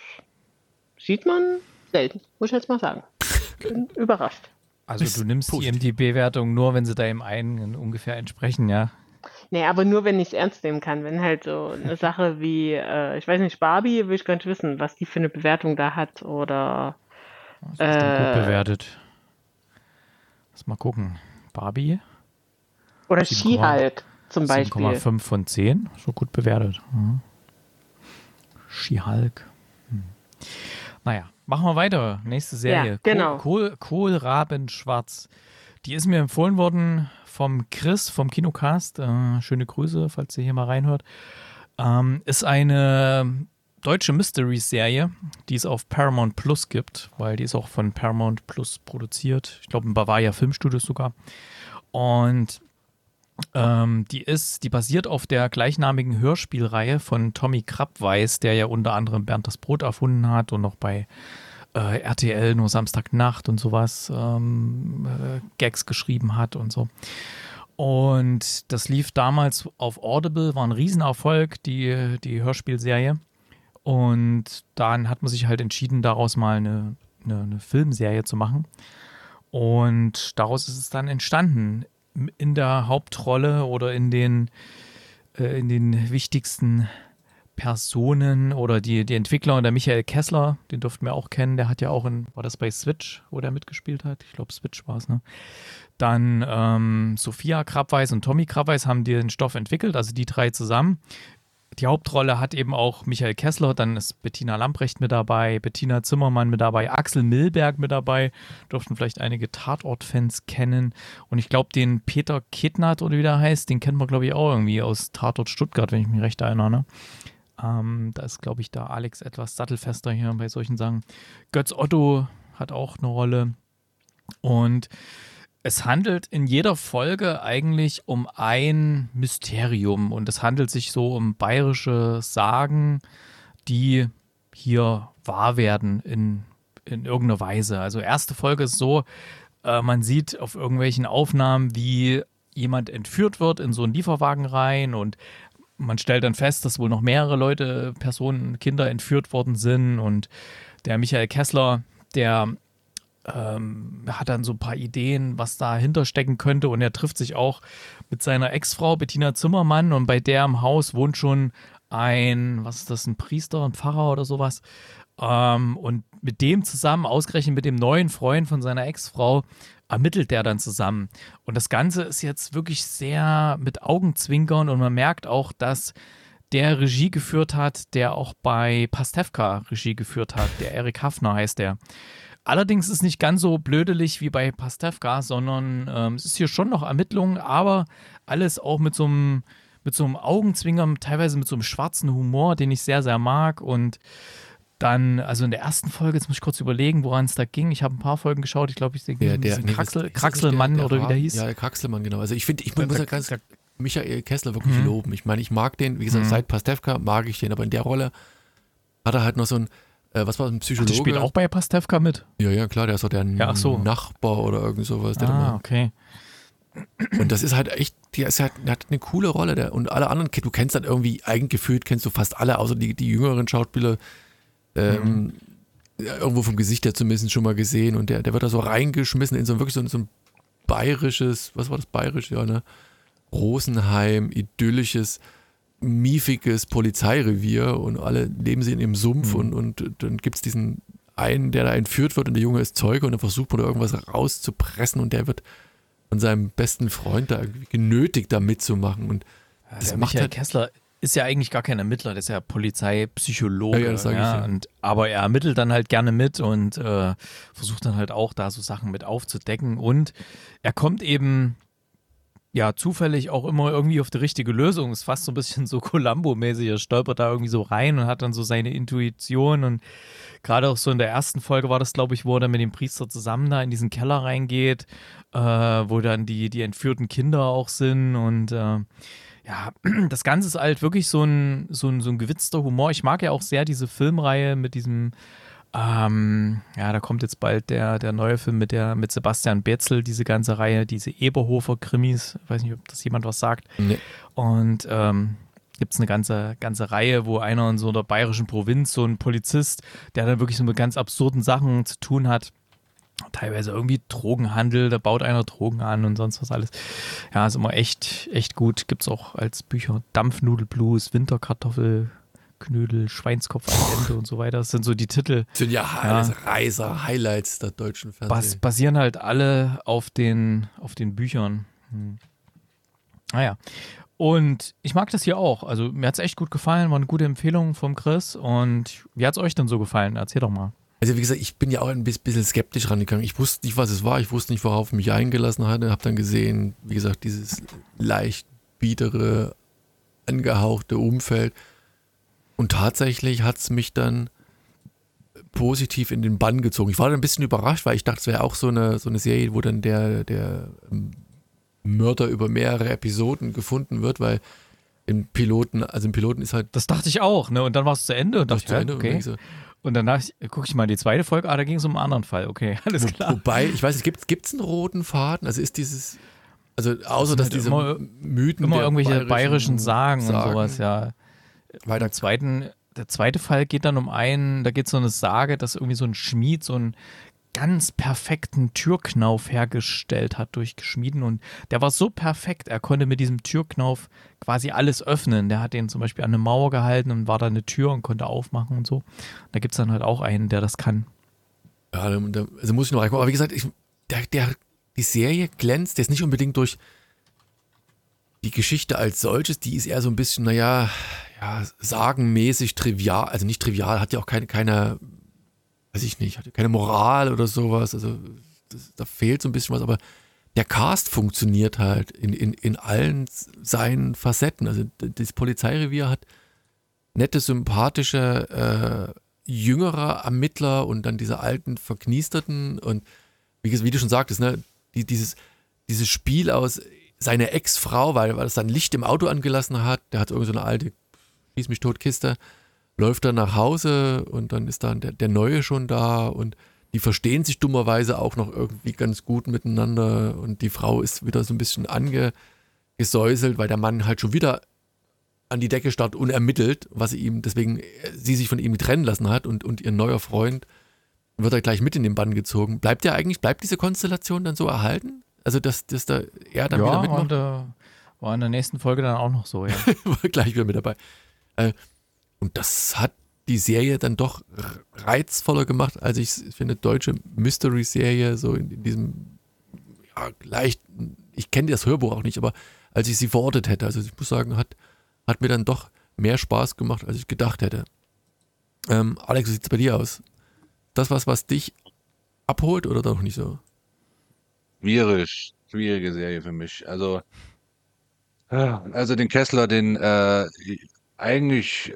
Speaker 2: sieht man selten, muss ich jetzt mal sagen. Bin überrascht.
Speaker 3: Also du nimmst
Speaker 1: positiv.
Speaker 3: die MDB-Wertung nur, wenn sie deinem einen ungefähr entsprechen, ja?
Speaker 2: Nee, aber nur wenn ich es ernst nehmen kann. Wenn halt so eine Sache wie, äh, ich weiß nicht, Barbie, will ich gar nicht wissen, was die für eine Bewertung da hat. Oder
Speaker 3: Das ist dann gut
Speaker 2: Äh.
Speaker 3: bewertet. Lass mal gucken. Barbie,
Speaker 2: oder
Speaker 3: 7,5
Speaker 2: She-Hulk zum Beispiel.
Speaker 3: 7,5 von 10. So gut bewertet. Mhm. She-Hulk. Hm. Naja, machen wir weiter. Nächste Serie.
Speaker 2: Ja, genau.
Speaker 3: Kohl, Kohl, Kohlraben Schwarz. Die ist mir empfohlen worden vom Chris vom Kinocast. Äh, schöne Grüße, falls ihr hier mal reinhört. Ähm, ist eine deutsche Mystery-Serie, die es auf Paramount Plus gibt, weil die ist auch von Paramount Plus produziert. Ich glaube, in Bavaria Filmstudios sogar. Und ähm, die ist, die basiert auf der gleichnamigen Hörspielreihe von Tommy Krabweis, der ja unter anderem Bernd das Brot erfunden hat und noch bei äh, RTL nur Samstagnacht und sowas ähm, äh, Gags geschrieben hat und so. Und das lief damals auf Audible, war ein Riesenerfolg, die, die Hörspielserie. Und dann hat man sich halt entschieden, daraus mal eine, eine, eine Filmserie zu machen. Und daraus ist es dann entstanden. In der Hauptrolle oder in den, äh, in den wichtigsten Personen oder die, die Entwickler, der Michael Kessler, den dürften wir auch kennen, der hat ja auch in, war das bei Switch, wo der mitgespielt hat? Ich glaube, Switch war es, ne? Dann ähm, Sophia Krabweis und Tommy Krabweis haben den Stoff entwickelt, also die drei zusammen. Die Hauptrolle hat eben auch Michael Kessler, dann ist Bettina Lamprecht mit dabei, Bettina Zimmermann mit dabei, Axel Milberg mit dabei, dürften vielleicht einige Tatort-Fans kennen. Und ich glaube, den Peter Kittnert oder wie der heißt, den kennt man, glaube ich, auch irgendwie aus Tatort Stuttgart, wenn ich mich recht erinnere. Ne? Ähm, da ist, glaube ich, da Alex etwas sattelfester hier bei solchen Sachen. Götz Otto hat auch eine Rolle. Und es handelt in jeder Folge eigentlich um ein Mysterium und es handelt sich so um bayerische Sagen, die hier wahr werden in, in irgendeiner Weise. Also erste Folge ist so, äh, man sieht auf irgendwelchen Aufnahmen, wie jemand entführt wird in so einen Lieferwagen rein und man stellt dann fest, dass wohl noch mehrere Leute, Personen, Kinder entführt worden sind und der Michael Kessler, der ähm, hat dann so ein paar Ideen, was dahinter stecken könnte und er trifft sich auch mit seiner Ex-Frau Bettina Zimmermann und bei der im Haus wohnt schon ein, was ist das, ein Priester, ein Pfarrer oder sowas. Ähm, und mit dem zusammen, ausgerechnet mit dem neuen Freund von seiner Ex-Frau, ermittelt der dann zusammen. Und das Ganze ist jetzt wirklich sehr mit Augenzwinkern und man merkt auch, dass der Regie geführt hat, der auch bei Pastewka Regie geführt hat. Der Erik Hafner heißt der. Allerdings ist es nicht ganz so blödelig wie bei Pastewka, sondern ähm, es ist hier schon noch Ermittlungen, aber alles auch mit so einem mit so einem Augenzwinkern, teilweise mit so einem schwarzen Humor, den ich sehr, sehr mag. Und dann, also in der ersten Folge, jetzt muss ich kurz überlegen, woran es da ging. Ich habe ein paar Folgen geschaut. Ich glaube, ich sehe
Speaker 1: der, der nee,
Speaker 3: Kraxel, Kraxelmann
Speaker 1: der, der,
Speaker 3: oder wie der hieß.
Speaker 1: Ja, der Kraxelmann, genau. Also ich finde, ich muss ja ganz Michael Kessler wirklich mhm. loben. Ich meine, ich mag den, wie gesagt, mhm. seit Pastewka mag ich den, aber in der Rolle hat er halt noch so ein, äh, was war das, ein Psychologe? Ach, der
Speaker 3: spielt auch bei Pastewka mit?
Speaker 1: Ja, ja, klar, der ist doch der
Speaker 3: ja, so.
Speaker 1: Nachbar oder irgend sowas. Der
Speaker 3: ah, okay.
Speaker 1: Und das ist halt echt, der, ist halt, der hat eine coole Rolle. Der, und alle anderen, du kennst dann irgendwie, eigengefühlt kennst du fast alle, außer die, die jüngeren Schauspieler, ähm, mhm. irgendwo vom Gesicht her zumindest schon mal gesehen. Und der, der wird da so reingeschmissen in so wirklich so, so ein bayerisches, was war das bayerisch, ja, ne? Rosenheim, idyllisches, miefiges Polizeirevier und alle leben sie in ihrem Sumpf mhm. und, und dann gibt es diesen einen, der da entführt wird und der Junge ist Zeuge und dann versucht man da irgendwas rauszupressen und der wird von seinem besten Freund da genötigt, da mitzumachen. Und
Speaker 3: ja, das macht Michael halt Kessler ist ja eigentlich gar kein Ermittler, der ist ja Polizeipsychologe. Ja, ja, das sag ja, ich ja. Und, aber er ermittelt dann halt gerne mit und äh, versucht dann halt auch da so Sachen mit aufzudecken. Und er kommt eben ja zufällig auch immer irgendwie auf die richtige Lösung. Ist fast so ein bisschen so Columbo-mäßig. Er stolpert da irgendwie so rein und hat dann so seine Intuition und gerade auch so in der ersten Folge war das, glaube ich, wo er dann mit dem Priester zusammen da in diesen Keller reingeht, äh, wo dann die, die entführten Kinder auch sind und äh, ja, das Ganze ist halt wirklich so ein, so, ein, so ein gewitzter Humor. Ich mag ja auch sehr diese Filmreihe mit diesem, ähm, ja, da kommt jetzt bald der, der neue Film mit, der, mit Sebastian Betzel, diese ganze Reihe, diese Eberhofer-Krimis. Ich weiß nicht, ob das jemand was sagt. Nee. Und ähm, gibt es eine ganze, ganze Reihe, wo einer in so einer bayerischen Provinz, so ein Polizist, der dann wirklich so mit ganz absurden Sachen zu tun hat. Teilweise irgendwie Drogenhandel, da baut einer Drogen an und sonst was alles. Ja, ist immer echt, echt gut. Gibt es auch als Bücher Dampfnudelblues, Winterkartoffel, Knödel, Schweinskopf, Agente und so weiter. Das sind so die Titel.
Speaker 1: Das sind ja, ja. Reiser, Highlights der deutschen Fernsehen. Bas
Speaker 3: basieren halt alle auf den, auf den Büchern. Hm. Naja. Ah und ich mag das hier auch. Also mir hat es echt gut gefallen, war eine gute Empfehlung vom Chris. Und wie hat es euch denn so gefallen? Erzähl doch mal.
Speaker 1: Also wie gesagt, ich bin ja auch ein bisschen skeptisch rangegangen. Ich wusste nicht, was es war. Ich wusste nicht, worauf ich mich eingelassen hatte. Habe dann gesehen, wie gesagt, dieses leicht biedere, angehauchte Umfeld. Und tatsächlich hat es mich dann positiv in den Bann gezogen. Ich war dann ein bisschen überrascht, weil ich dachte, es wäre auch so eine, so eine Serie, wo dann der, der Mörder über mehrere Episoden gefunden wird, weil im Piloten, also im Piloten ist halt.
Speaker 3: Das dachte ich auch, ne? Und dann war es zu Ende und dachte, zu Ende okay.
Speaker 1: Und,
Speaker 3: so, und danach gucke ich mal die zweite Folge, ah, da ging es um einen anderen Fall. Okay, alles klar.
Speaker 1: Wobei, ich weiß nicht, gibt es einen roten Faden? Also ist dieses, also außer dass diese
Speaker 3: immer,
Speaker 1: Mythen.
Speaker 3: Immer irgendwelche bayerischen, bayerischen Sagen, Sagen, und sowas, ja.
Speaker 1: Weiter.
Speaker 3: Im zweiten, der zweite Fall geht dann um einen, da geht so eine Sage, dass irgendwie so ein Schmied so ein ganz perfekten Türknauf hergestellt hat durch Geschmieden und der war so perfekt, er konnte mit diesem Türknauf quasi alles öffnen. Der hat den zum Beispiel an eine Mauer gehalten und war da eine Tür und konnte aufmachen und so. Da gibt es dann halt auch einen, der das kann.
Speaker 1: Ja, also muss ich noch reinkommen. Aber wie gesagt, ich, der, der, die Serie glänzt jetzt nicht unbedingt durch die Geschichte als solches, die ist eher so ein bisschen, naja, ja, sagenmäßig trivial, also nicht trivial, hat ja auch keine, keine weiß ich nicht, hatte keine Moral oder sowas. Also das, da fehlt so ein bisschen was, aber der Cast funktioniert halt in, in, in allen seinen Facetten. Also das Polizeirevier hat nette, sympathische, äh, jüngere Ermittler und dann diese alten, verkniesterten und wie, wie du schon sagtest, ne, die, dieses dieses Spiel aus seiner Ex-Frau, weil, weil es dann Licht im Auto angelassen hat, der hat irgend so eine alte Schieß mich tot Kiste, läuft dann nach Hause und dann ist dann der, der Neue schon da und die verstehen sich dummerweise auch noch irgendwie ganz gut miteinander und die Frau ist wieder so ein bisschen angesäuselt, weil der Mann halt schon wieder an die Decke starrt unermittelt, was sie ihm, deswegen äh, sie sich von ihm trennen lassen hat und, und ihr neuer Freund wird er gleich mit in den Bann gezogen. Bleibt ja eigentlich, bleibt diese Konstellation dann so erhalten? Also, dass, dass da er dann
Speaker 3: ja,
Speaker 1: wieder mitmacht?
Speaker 3: Und, äh, war in der nächsten Folge dann auch noch so, ja.
Speaker 1: war gleich wieder mit dabei. Äh, und das hat die Serie dann doch reizvoller gemacht, als ich finde, deutsche Mystery-Serie, so in, in, diesem, ja, leicht, ich kenne das Hörbuch auch nicht, aber als ich sie verortet hätte, also ich muss sagen, hat, hat mir dann doch mehr Spaß gemacht, als ich gedacht hätte. Ähm, Alex, wie sieht es bei dir aus? Das was, was dich abholt oder doch nicht so?
Speaker 4: Schwierig, schwierige Serie für mich. Also, also den Kessler, den äh, eigentlich,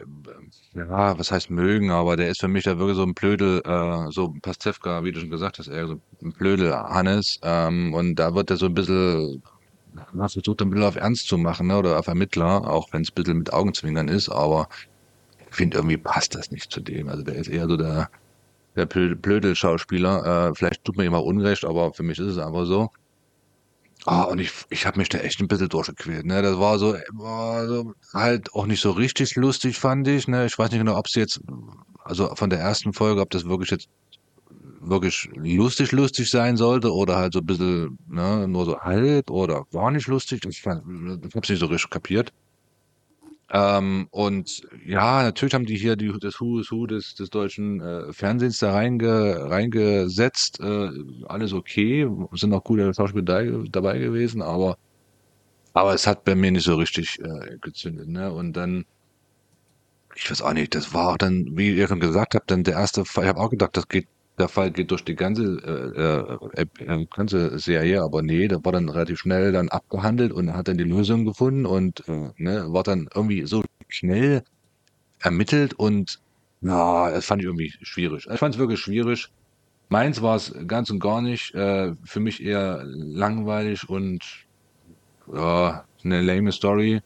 Speaker 4: ja, was heißt mögen, aber der ist für mich da wirklich so ein Blödel, äh, so Pastewka, wie du schon gesagt hast, eher so ein Blödel Hannes. Ähm, und da wird er so ein bisschen, man versucht ein bisschen auf Ernst zu machen, ne, oder auf Ermittler, auch wenn es ein bisschen mit Augenzwinkern ist, aber ich finde irgendwie passt das nicht zu dem. Also der ist eher so der, der Blödel-Schauspieler. Äh, vielleicht tut mir immer Unrecht, aber für mich ist es einfach so. Ah, und ich, ich habe mich da echt ein bisschen durchgequält. Ne? Das war so, war so halt auch nicht so richtig lustig, fand ich. Ne? Ich weiß nicht genau, ob es jetzt, also von der ersten Folge, ob das wirklich jetzt wirklich lustig, lustig sein sollte oder halt so ein bisschen, ne, nur so halb oder gar nicht lustig. Ich, ich habe es nicht so richtig kapiert. Ähm, und ja, natürlich haben die hier die, das Who is Who des, des deutschen äh, Fernsehens da reinge, reingesetzt. Äh, alles okay, sind auch gute Schauspieler dabei, gewesen, aber, aber es hat bei mir nicht so richtig äh, gezündet. Ne? Und dann, ich weiß auch nicht, das war auch dann, wie ihr schon gesagt habt, dann der erste Fall, ich habe auch gedacht, das geht der Fall geht durch die ganze, äh, äh, äh, ganze Serie, aber nee, der war dann relativ schnell dann abgehandelt und hat dann die Lösung gefunden und äh, ne, war dann irgendwie so schnell ermittelt und ja, das fand ich irgendwie schwierig. Ich fand es wirklich schwierig. Meins war es ganz und gar nicht. Äh, für mich eher langweilig und ja, eine lame Story.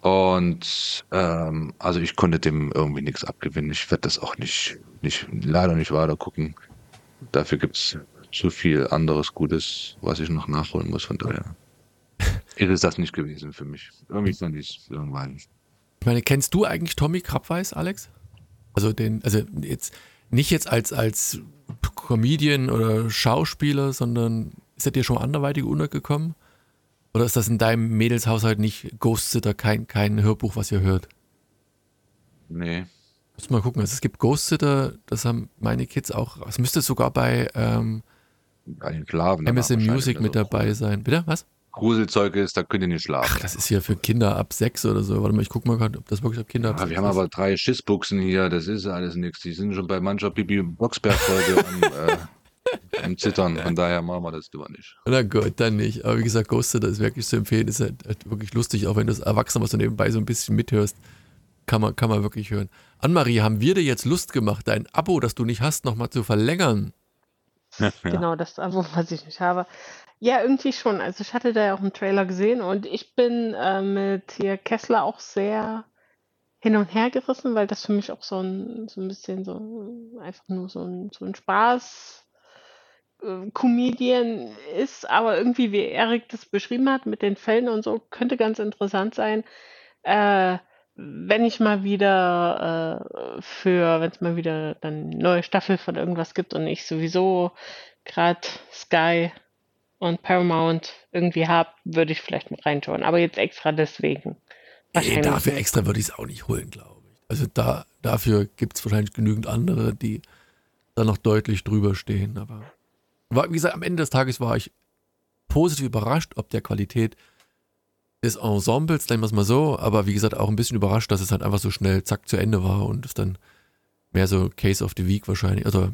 Speaker 4: Und ähm, also ich konnte dem irgendwie nichts abgewinnen. Ich werde das auch nicht, nicht, leider nicht weiter gucken. Dafür gibt es zu viel anderes Gutes, was ich noch nachholen muss. Von daher ist das nicht gewesen für mich. Irgendwie fand ich es langweilig.
Speaker 1: Ich meine, kennst du eigentlich Tommy Krabweis, Alex? Also den, also jetzt nicht jetzt als, als Comedian oder Schauspieler, sondern ist er dir schon anderweitig untergekommen? Oder ist das in deinem Mädelshaushalt nicht Ghost Sitter kein, kein Hörbuch, was ihr hört?
Speaker 4: Nee.
Speaker 1: Muss mal gucken. Also es gibt Ghost Sitter, das haben meine Kids auch. Es müsste sogar bei ähm, Amazon Music mit dabei sein. Bitte? Was?
Speaker 4: Gruselzeug ist, da könnt ihr nicht schlafen.
Speaker 1: Ach, das ist hier für Kinder ab sechs oder so. Warte mal, ich guck mal gerade, ob das wirklich ab Kinder
Speaker 4: ab ja, sechs Wir haben ist. aber drei Schissbuchsen hier, das ist alles nichts. Die sind schon bei mancher Bibi Boxberg-Folge am, äh, am Zittern. Von daher machen wir das lieber nicht.
Speaker 1: Na gut, dann nicht. Aber wie gesagt, Ghosted ist wirklich zu empfehlen. Ist halt, halt wirklich lustig, auch wenn du das Erwachsene, was du nebenbei so ein bisschen mithörst. Kann man, kann man wirklich hören. Annemarie, haben wir dir jetzt Lust gemacht, dein Abo, das du nicht hast, nochmal zu verlängern?
Speaker 2: Ja. Genau, das Abo, was ich nicht habe. Ja, irgendwie schon. Also ich hatte da ja auch einen Trailer gesehen und ich bin äh, mit hier Kessler auch sehr hin und her gerissen, weil das für mich auch so ein, so ein bisschen so einfach nur so ein, so ein Spaß äh, Comedian ist, aber irgendwie, wie Erik das beschrieben hat, mit den Fällen und so, könnte ganz interessant sein. Äh, wenn ich mal wieder äh, für, wenn es mal wieder dann eine neue Staffel von irgendwas gibt und ich sowieso gerade Sky und Paramount irgendwie habe, würde ich vielleicht mit reinschauen. Aber jetzt extra deswegen.
Speaker 1: Ey, dafür extra würde ich es auch nicht holen, glaube ich. Also da, dafür gibt es wahrscheinlich genügend andere, die da noch deutlich drüber stehen. Aber wie gesagt, am Ende des Tages war ich positiv überrascht, ob der Qualität des Ensembles, nennen wir es mal so, aber wie gesagt, auch ein bisschen überrascht, dass es halt einfach so schnell zack zu Ende war und es dann mehr so Case of the Week wahrscheinlich, also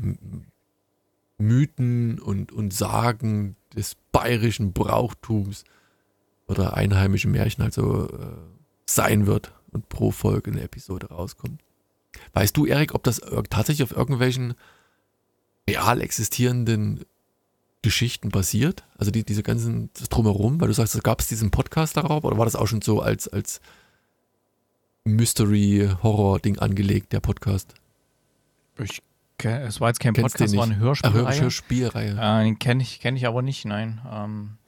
Speaker 1: Mythen und, und Sagen des bayerischen Brauchtums oder einheimischen Märchen also äh, sein wird und pro Folge eine Episode rauskommt. Weißt du, Erik, ob das tatsächlich auf irgendwelchen real existierenden Geschichten basiert? Also die, diese ganzen das drumherum, weil du sagst, gab es diesen Podcast darauf oder war das auch schon so als, als Mystery-Horror-Ding angelegt, der Podcast?
Speaker 3: Ich, es war jetzt kein
Speaker 1: Kennst
Speaker 3: Podcast, es war eine
Speaker 1: nicht? Ach,
Speaker 3: Hörspielreihe.
Speaker 1: Hörspielreihe.
Speaker 3: Äh, den kenne ich, kenn ich aber nicht, nein. Ähm,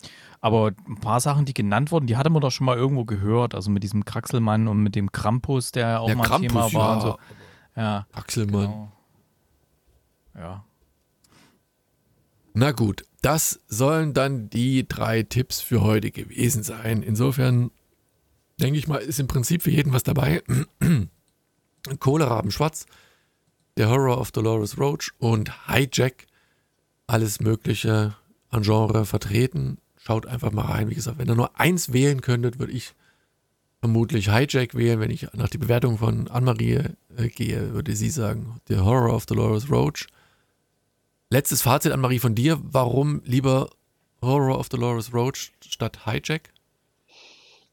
Speaker 3: aber ein paar Sachen, die genannt wurden, die hatte man doch schon mal irgendwo gehört. Also mit diesem Kraxelmann und mit dem Krampus, der auch
Speaker 1: der
Speaker 3: mal
Speaker 1: Krampus,
Speaker 3: Thema war.
Speaker 1: ja.
Speaker 3: So. Ja,
Speaker 1: Axelmann.
Speaker 3: genau. Ja.
Speaker 1: Na gut, das sollen dann die drei Tipps für heute gewesen sein. Insofern denke ich mal, ist im Prinzip für jeden was dabei. Kohleraben Schwarz, der Horror of Dolores Roach und Hijack. Alles Mögliche an Genre vertreten. Schaut einfach mal rein. Wie gesagt, wenn ihr nur eins wählen könntet, würde ich vermutlich Hijack wählen. Wenn ich nach die Bewertung von Anne-Marie äh, gehe, würde sie sagen, der Horror of Dolores Roach. Letztes Fazit an Marie von dir. Warum lieber Horror of Dolores Roach statt Hijack?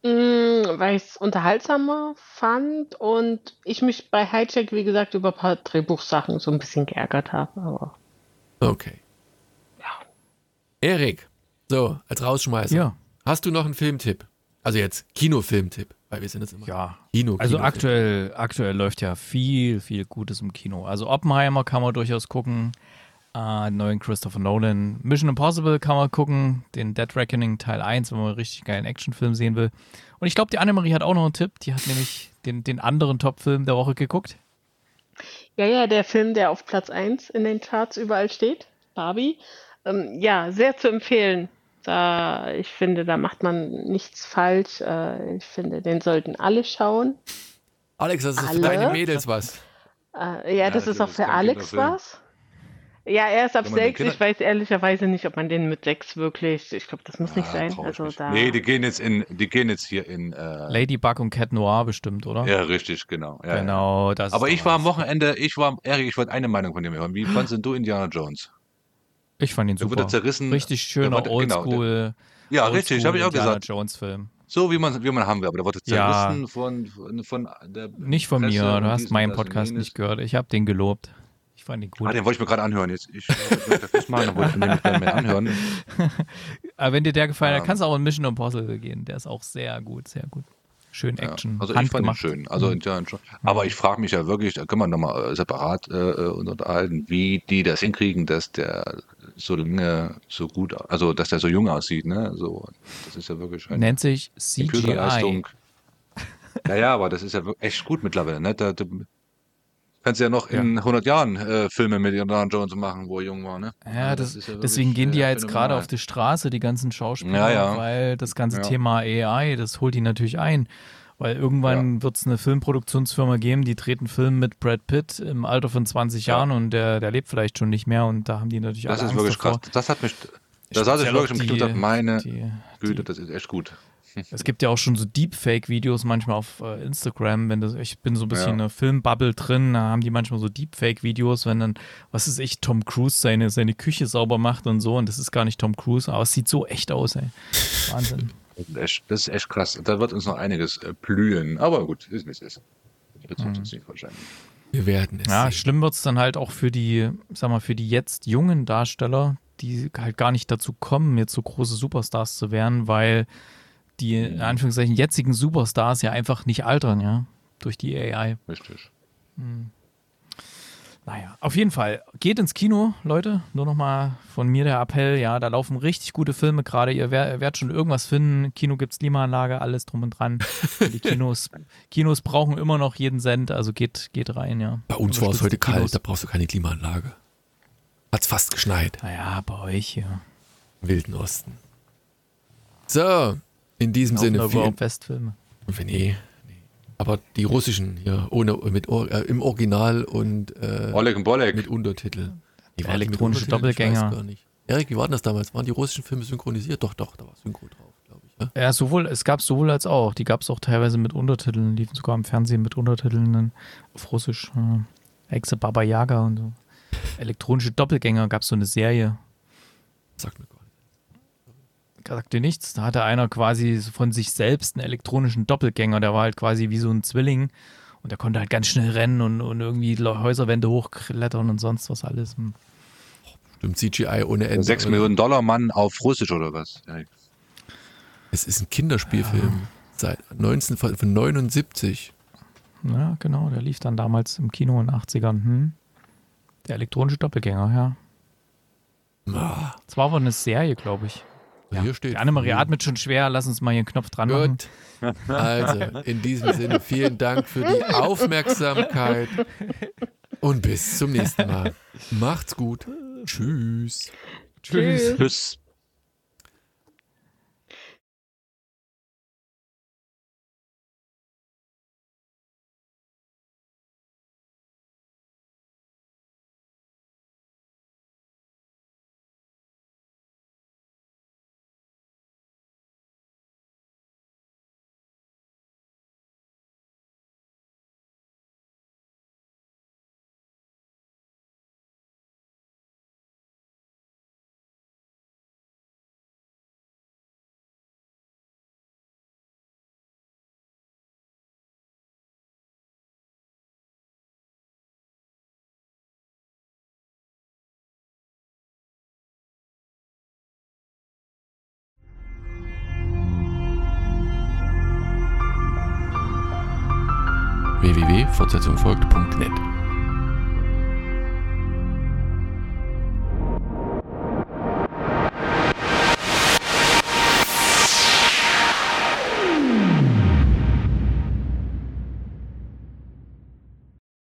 Speaker 2: Mm, weil ich es unterhaltsamer fand und ich mich bei Hijack, wie gesagt, über ein paar Drehbuchsachen so ein bisschen geärgert habe. Aber
Speaker 1: Okay.
Speaker 2: Ja.
Speaker 1: Erik, so, als Rausschmeißer.
Speaker 3: Ja,
Speaker 1: Hast du noch einen Filmtipp? Also jetzt Kinofilmtipp, weil wir sind jetzt immer
Speaker 3: ja.
Speaker 1: Kino.
Speaker 3: Also
Speaker 1: Kinofilm.
Speaker 3: aktuell, aktuell läuft ja viel, viel Gutes im Kino. Also Oppenheimer kann man durchaus gucken. Äh, neuen Christopher Nolan. Mission Impossible kann man gucken. Den Dead Reckoning Teil 1, wenn man einen richtig geilen Actionfilm sehen will. Und ich glaube, die Annemarie hat auch noch einen Tipp. Die hat nämlich den, den anderen Top-Film der Woche geguckt.
Speaker 2: Ja, ja, der Film, der auf Platz 1 in den Charts überall steht, Barbie. Ähm, ja, sehr zu empfehlen. Da, ich finde, da macht man nichts falsch. Äh, ich finde, den sollten alle schauen.
Speaker 1: Alex, das ist für
Speaker 2: Alle?
Speaker 1: deine Mädels was.
Speaker 2: Äh, ja, das
Speaker 4: das
Speaker 2: ist auch für Alex was. Ja, er ist ab sechs. Ich weiß ehrlicherweise nicht, ob man den mit sechs wirklich. Ich glaube, das muss nicht
Speaker 4: Ah,
Speaker 2: sein. Also
Speaker 4: nicht.
Speaker 2: da.
Speaker 4: Nee, die gehen jetzt in, die gehen jetzt hier in. Äh,
Speaker 3: Ladybug und Cat Noir bestimmt, oder?
Speaker 4: ja, richtig, genau. Ja, Ja.
Speaker 3: Genau, das
Speaker 4: Aber ich war am. Wochenende, ich war, Erik, ich wollte eine Meinung von dir hören. Wie fandest denn du Indiana Jones?
Speaker 3: Ich fand ihn
Speaker 4: Der wurde
Speaker 3: super.
Speaker 4: zerrissen.
Speaker 3: Richtig schöner
Speaker 4: genau,
Speaker 3: Oldschool.
Speaker 4: Ja, richtig, habe ich auch
Speaker 3: Indiana
Speaker 4: gesagt.
Speaker 3: Jones Film.
Speaker 4: So wie man, wie man haben will, aber der wurde
Speaker 3: Ja.
Speaker 4: zerrissen von, von, von der.
Speaker 3: Nicht von
Speaker 4: Presse
Speaker 3: mir, du hast meinen Podcast nicht gehört. Ich habe den gelobt. Fand ihn gut.
Speaker 4: Ah, den wollte ich mir gerade anhören. Jetzt, ich das machen, dann wollte ich mir nicht mehr anhören.
Speaker 3: Aber wenn dir der gefallen hat,
Speaker 4: Ja.
Speaker 3: kannst du auch in Mission Impossible gehen. Der ist auch sehr gut, sehr gut. Schön
Speaker 4: Ja,
Speaker 3: Action.
Speaker 4: also ich fand ihn schön. Also Indiana Jones. Aber ich frage mich ja wirklich, da können wir nochmal äh, separat äh, äh, uns unterhalten, wie die das hinkriegen, dass der so lange so gut, also dass der so jung aussieht, ne? So, das ist ja wirklich eine
Speaker 3: Nennt sich CGI.
Speaker 4: Ja, ja, aber das ist ja echt gut mittlerweile, ne? Da kannst ja noch in 100 Jahren äh, Filme mit Indiana Jones machen, wo er jung war, ne?
Speaker 3: Ja,
Speaker 4: Also
Speaker 3: das,
Speaker 4: ist ja
Speaker 3: deswegen gehen die
Speaker 4: äh,
Speaker 3: ja jetzt gerade auf die Straße, die ganzen Schauspieler,
Speaker 4: Ja, ja.
Speaker 3: weil das ganze
Speaker 4: Ja.
Speaker 3: Thema AI, das holt die natürlich ein. Weil irgendwann wird es eine Filmproduktionsfirma geben, die dreht einen Film mit Brad Pitt im Alter von 20
Speaker 4: Ja.
Speaker 3: Jahren und der, der lebt vielleicht schon nicht mehr und da haben die natürlich
Speaker 4: Das ist
Speaker 3: Angst
Speaker 4: wirklich
Speaker 3: davor.
Speaker 4: krass. Das hat mich, da saß ich
Speaker 3: Speziell
Speaker 4: wirklich im dachte, meine
Speaker 3: die,
Speaker 4: Güte, das ist echt gut.
Speaker 3: Es gibt ja auch schon so Deepfake-Videos manchmal auf äh, Instagram, wenn das, ich bin so ein bisschen
Speaker 4: Ja.
Speaker 3: in der Filmbubble drin, da haben die manchmal so Deepfake-Videos, wenn dann, was ist ich, Tom Cruise seine, seine Küche sauber macht und so und das ist gar nicht Tom Cruise, aber es sieht so echt aus, ey. Wahnsinn.
Speaker 4: Das ist echt, das ist echt krass. Da wird uns noch einiges äh, blühen. Aber gut, ist wie es ist. Das betrifft uns nicht wahrscheinlich.
Speaker 1: Wir werden es
Speaker 3: Ja,
Speaker 1: sehen.
Speaker 3: schlimm wird es dann halt auch für die, sag mal, für die jetzt jungen Darsteller, die halt gar nicht dazu kommen, jetzt so große Superstars zu werden, weil die in Anführungszeichen jetzigen Superstars ja einfach nicht altern, ja, durch die AI.
Speaker 4: Richtig.
Speaker 3: Naja, auf jeden Fall. Geht ins Kino, Leute. Nur nochmal von mir der Appell. Ja, da laufen richtig gute Filme gerade. Ihr wer- werdet schon irgendwas finden. Kino gibt's Klimaanlage, alles drum und dran. Die Kinos, Kinos brauchen immer noch jeden Cent, also geht, geht rein, ja.
Speaker 1: Bei uns war es heute kalt, da brauchst du keine Klimaanlage. Hat's fast geschneit
Speaker 3: Naja, bei euch hier.
Speaker 1: im Wilden Osten. So, in diesem Sinne vielen
Speaker 3: Festfilme.
Speaker 1: Nee, nee. Aber die russischen hier, ohne, mit, Or- äh, im Original und äh,
Speaker 4: Oleg und Bolek.
Speaker 1: mit Untertitel. Die waren
Speaker 3: elektronische Doppelgänger.
Speaker 1: weiß gar nicht. Erik, wie war denn das damals? Waren die russischen Filme synchronisiert? Doch, doch, da war Synchro drauf, glaube ich. Ne?
Speaker 3: Ja, sowohl, es gab sowohl als auch. Die gab es auch teilweise mit Untertiteln, liefen sogar im Fernsehen mit Untertiteln auf Russisch. Äh, Exe Baba Yaga und so. Elektronische Doppelgänger gab es so eine Serie.
Speaker 1: Sagt mir
Speaker 3: Sagt dir nichts? Da hatte einer quasi von sich selbst einen elektronischen Doppelgänger. Der war halt quasi wie so ein Zwilling. Und der konnte halt ganz schnell rennen und, und irgendwie Häuserwände hochklettern und sonst was alles. Hm.
Speaker 1: Stimmt, CGI ohne Ende.
Speaker 4: 6
Speaker 1: oder?
Speaker 4: Millionen Dollar Mann auf Russisch oder was? Ja,
Speaker 1: Es ist ein Kinderspielfilm. Seit 19, von von 79.
Speaker 3: Ja, genau, der lief dann damals im Kino in den 80ern. Hm? Der elektronische Doppelgänger, ja.
Speaker 1: Ah,
Speaker 3: Das war aber eine Serie, glaube ich.
Speaker 1: Hier steht.
Speaker 3: Die Annemarie atmet schon schwer, lass uns mal hier einen Knopf dran machen.
Speaker 1: Gut. Also, in diesem Sinne, vielen Dank für die Aufmerksamkeit und bis zum nächsten Mal. Macht's gut. Tschüss.
Speaker 3: Tschüss.
Speaker 4: Tschüss.
Speaker 1: www.fortsetzung folgt.net